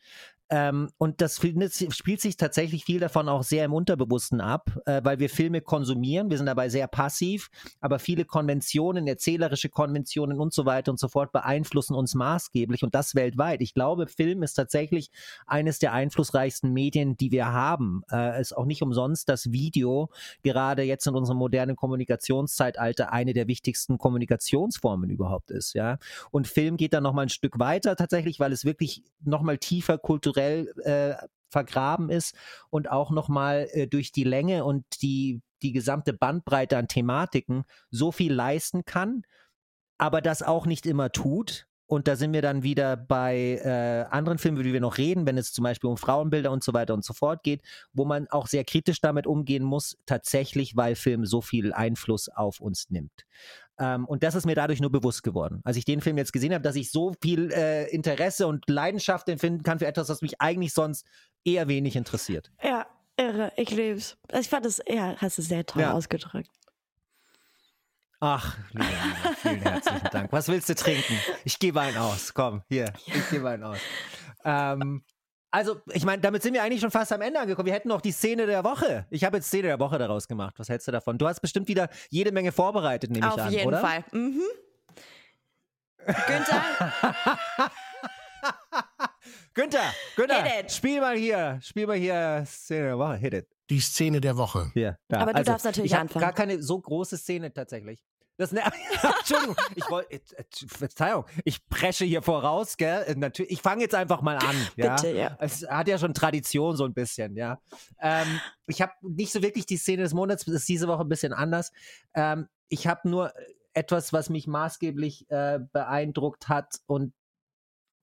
Ähm, und das spielt sich tatsächlich viel davon auch sehr im Unterbewussten ab, äh, weil wir Filme konsumieren. Wir sind dabei sehr passiv, aber viele Konventionen, erzählerische Konventionen und so weiter und so fort beeinflussen uns maßgeblich und das weltweit. Ich glaube, Film ist tatsächlich eines der einflussreichsten Medien, die wir haben. Äh, ist auch nicht umsonst, dass Video gerade jetzt in unserem modernen Kommunikationszeitalter eine der wichtigsten Kommunikationsformen überhaupt ist. Ja, und Film geht dann noch mal ein Stück weiter tatsächlich, weil es wirklich noch mal tiefer kulturell äh, vergraben ist und auch nochmal äh, durch die Länge und die, die gesamte Bandbreite an Thematiken so viel leisten kann, aber das auch nicht immer tut. Und da sind wir dann wieder bei äh, anderen Filmen, über die wir noch reden, wenn es zum Beispiel um Frauenbilder und so weiter und so fort geht, wo man auch sehr kritisch damit umgehen muss, tatsächlich, weil Film so viel Einfluss auf uns nimmt. Ähm, und das ist mir dadurch nur bewusst geworden. Als ich den Film jetzt gesehen habe, dass ich so viel äh, Interesse und Leidenschaft empfinden kann für etwas, was mich eigentlich sonst eher wenig interessiert. Ja, irre, ich liebe es. Ich fand es, ja, hast du sehr toll Ja. ausgedrückt. Ach, Nina, vielen herzlichen Dank. Was willst du trinken? Ich gebe einen aus. Komm, hier, ich gebe einen aus. Ähm, also, ich meine, damit sind wir eigentlich schon fast am Ende angekommen. Wir hätten noch die Szene der Woche. Ich habe jetzt Szene der Woche daraus gemacht. Was hältst du davon? Du hast bestimmt wieder jede Menge vorbereitet, nehme ich Auf an, jeden oder? Fall. Mhm. Günther, [laughs] Günther, Günther, Hit it. spiel mal hier, spiel mal hier Szene der Woche. Hit it. Die Szene der Woche. Hier, da. Aber du darfst natürlich ich anfangen. gar keine so große Szene tatsächlich. Das, ne, [laughs] Entschuldigung, ich wollte, äh, äh, Verzeihung, ich presche hier voraus, gell? Äh, Natürlich, ich fange jetzt einfach mal an, ja. Bitte, ja. Es hat ja schon Tradition so ein bisschen, ja. Ähm, ich habe nicht so wirklich die Szene des Monats, das ist diese Woche ein bisschen anders. Ähm, ich habe nur etwas, was mich maßgeblich äh, beeindruckt hat und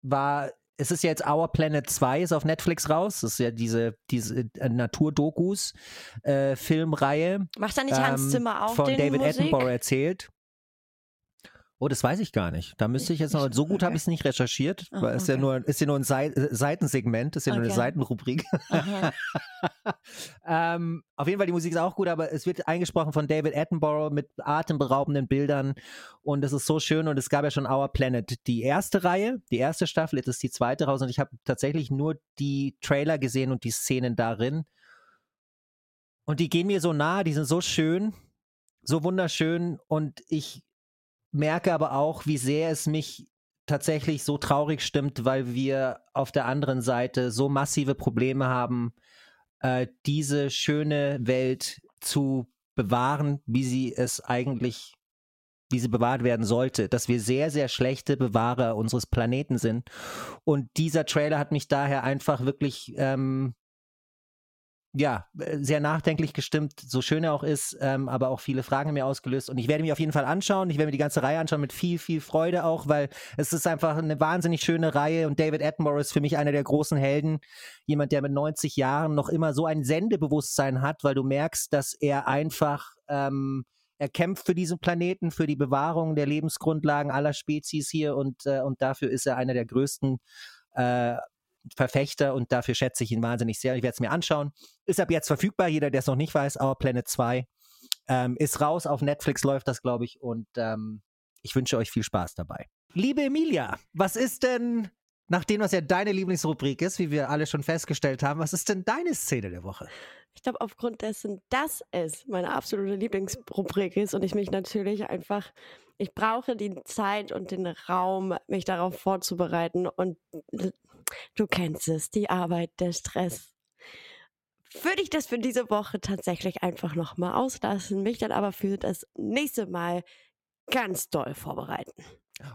war, es ist ja jetzt Our Planet 2, ist auf Netflix raus. Das ist ja diese, diese äh, Naturdokus, äh, Filmreihe. macht da nicht Hans ähm, Zimmer auch von David Musik? Attenborough erzählt. Oh, das weiß ich gar nicht. Da müsste ich jetzt noch, so gut habe okay. ich es nicht recherchiert, Ah, weil es ja okay. nur, ist ja nur ein Sei äh, Seitensegment, ist ja nur eine Okay. Seitenrubrik. [laughs] Ähm, auf jeden Fall, die Musik ist auch gut, aber es wird eingesprochen von David Attenborough mit atemberaubenden Bildern und es ist so schön und es gab ja schon Our Planet, die erste Reihe, die erste Staffel, jetzt ist die zweite raus und ich habe tatsächlich nur die Trailer gesehen und die Szenen darin und die gehen mir so nah, die sind so schön, so wunderschön und ich merke aber auch, wie sehr es mich tatsächlich so traurig stimmt, weil wir auf der anderen Seite so massive Probleme haben, äh, diese schöne Welt zu bewahren, wie sie es eigentlich, wie sie bewahrt werden sollte, dass wir sehr, sehr schlechte Bewahrer unseres Planeten sind. Und dieser Trailer hat mich daher einfach wirklich ähm, ja, äh, sehr nachdenklich gestimmt, so schön er auch ist, ähm, aber auch viele Fragen mir ausgelöst. Und ich werde mir auf jeden Fall anschauen. Ich werde mir die ganze Reihe anschauen mit viel, viel Freude auch, weil es ist einfach eine wahnsinnig schöne Reihe und David Attenborough ist für mich einer der großen Helden. Jemand, der mit 90 Jahren noch immer so ein Sendebewusstsein hat, weil du merkst, dass er einfach, ähm, er kämpft für diesen Planeten, für die Bewahrung der Lebensgrundlagen aller Spezies hier und, äh, und dafür ist er einer der größten äh, Verfechter und dafür schätze ich ihn wahnsinnig sehr. Ich werde es mir anschauen. Ist ab jetzt verfügbar, jeder, der es noch nicht weiß, Our Planet 2. Ähm, ist raus, auf Netflix läuft das, glaube ich. Und ähm, ich wünsche euch viel Spaß dabei. Liebe Emilia, was ist denn, nachdem das ja deine Lieblingsrubrik ist, wie wir alle schon festgestellt haben, was ist denn deine Szene der Woche? Ich glaube, aufgrund dessen, dass es meine absolute Lieblingsrubrik ist und ich mich natürlich einfach, ich brauche die Zeit und den Raum, mich darauf vorzubereiten und du kennst es, die Arbeit, der Stress. Würde ich das für diese Woche tatsächlich einfach nochmal auslassen, mich dann aber für das nächste Mal ganz doll vorbereiten.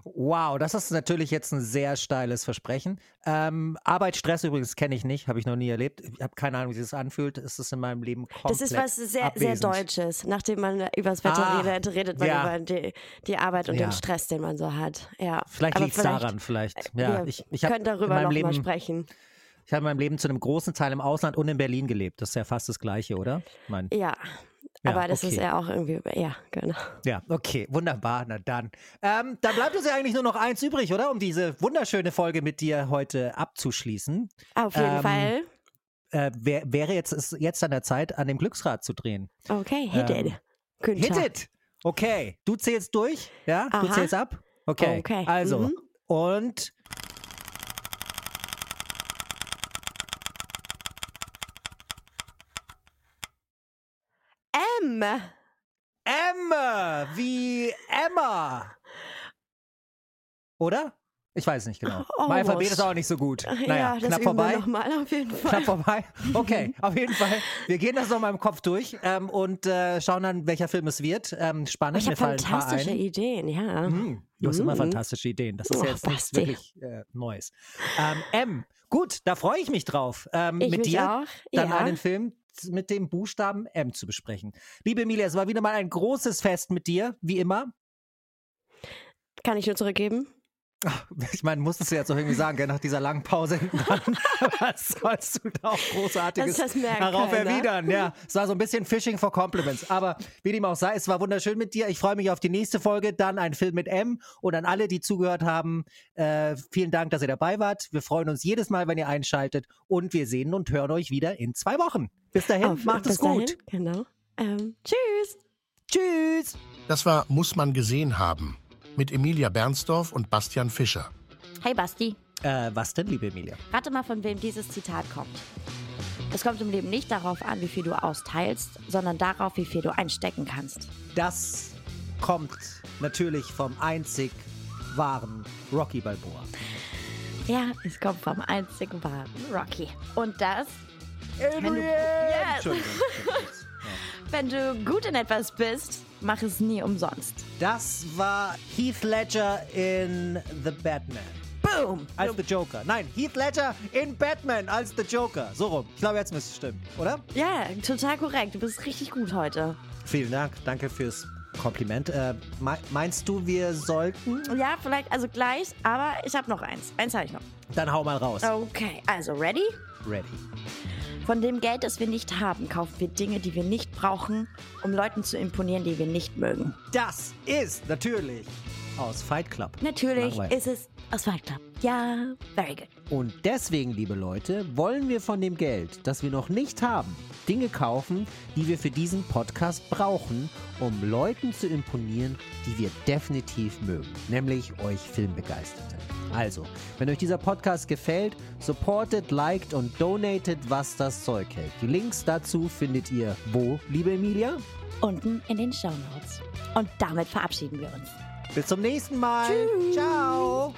Wow, das ist natürlich jetzt ein sehr steiles Versprechen. Ähm, Arbeit, Stress übrigens kenne ich nicht, habe ich noch nie erlebt. Ich habe keine Ahnung, wie sich das anfühlt. Es ist in meinem Leben komplett Das ist was sehr, abwesend. sehr Deutsches. Nachdem man über das Wetter Ah, redet, redet man ja. über die, die Arbeit und Ja. den Stress, den man so hat. Ja. Vielleicht liegt es daran, vielleicht. Ja, wir ich, ich können darüber noch Leben, mal sprechen. ich habe in meinem Leben zu einem großen Teil im Ausland und in Berlin gelebt. Das ist ja fast das Gleiche, oder? Mein, Ja. Ja, Aber das ist okay. ja auch irgendwie, ja, genau. ja, okay, wunderbar. Na dann. Ähm, dann bleibt uns ja eigentlich nur noch eins übrig, oder? Um diese wunderschöne Folge mit dir heute abzuschließen. Auf jeden Ähm, Fall. Äh, wär, wäre jetzt ist jetzt an der Zeit, an dem Glücksrad zu drehen. Okay, hit ähm, it. Günther. Hit it! Okay, du zählst durch, ja? Du Aha. zählst ab? Okay. Okay, Also, mhm. und M. Emma, wie Emma. Oder? Ich weiß nicht genau. Oh, mein Alphabet Almost. ist auch nicht so gut. Naja, ja, das knapp vorbei. nochmal auf jeden Fall. Knapp vorbei. Okay, [laughs] auf jeden Fall. Wir gehen das nochmal im Kopf durch ähm, und äh, schauen dann, welcher Film es wird. Ähm, spannend. ich habe fantastische ein. Ideen, ja. Hm, du hast immer Mhm. fantastische Ideen. Das ist Oh, ja jetzt nichts wirklich äh, Neues. Ähm, M, gut, da freue ich mich drauf, ähm, Ich mit dir auch. dann ja. einen Film mit dem Buchstaben M zu besprechen. Liebe Emilia, es war wieder mal ein großes Fest mit dir, wie immer. Kann ich nur zurückgeben? [laughs] Ich meine, musstest du jetzt auch irgendwie sagen, gell, nach dieser langen Pause hinten dran. [laughs] Was sollst du da auch Großartiges Das- darauf keiner. erwidern? Ja, es war so ein bisschen Fishing for Compliments. Aber wie dem auch sei, es war wunderschön mit dir. Ich freue mich auf die nächste Folge, dann ein Film mit M. Und an alle, die zugehört haben, äh, vielen Dank, dass ihr dabei wart. Wir freuen uns jedes Mal, wenn ihr einschaltet. Und wir sehen und hören euch wieder in zwei Wochen. Bis dahin, Auf- macht bis es gut. Dahin, genau. Ähm, tschüss. Tschüss. Das war Muss man gesehen haben mit Emilia Bernsdorf und Bastian Fischer. Hey Basti, Äh, was denn, liebe Emilia? rate mal, von wem dieses Zitat kommt. Es kommt im Leben nicht darauf an, wie viel du austeilst, sondern darauf, wie viel du einstecken kannst. Das kommt natürlich vom einzig wahren Rocky Balboa. Ja, es kommt vom einzigen wahren Rocky. Und das, Adrian! du- Yes. Entschuldigung. [laughs] wenn du gut in etwas bist, mach es nie umsonst. Das war Heath Ledger in The Batman. Boom! Als The Joker. Nein, Heath Ledger in Batman als The Joker. So rum. Ich glaube, jetzt müsste es stimmen, oder? Ja, total korrekt. Du bist richtig gut heute. Vielen Dank. Danke fürs Kompliment. Äh, me- meinst du, wir sollten? Ja, vielleicht, also gleich, aber ich habe noch eins. Eins habe ich noch. Dann hau mal raus. Okay, also ready? Ready. Von dem Geld, das wir nicht haben, kaufen wir Dinge, die wir nicht brauchen, um Leuten zu imponieren, die wir nicht mögen. Das ist natürlich aus Fight Club. Natürlich Langweilig. ist es aus Fight Club. Ja, very good. Und deswegen, liebe Leute, wollen wir von dem Geld, das wir noch nicht haben, Dinge kaufen, die wir für diesen Podcast brauchen, um Leuten zu imponieren, die wir definitiv mögen, nämlich euch Filmbegeisterte. Also, wenn euch dieser Podcast gefällt, supportet, liked und donatet, was das Zeug hält. Die Links dazu findet ihr wo, liebe Emilia? Unten in den Show Notes. Und damit verabschieden wir uns. Bis zum nächsten Mal. Ciao.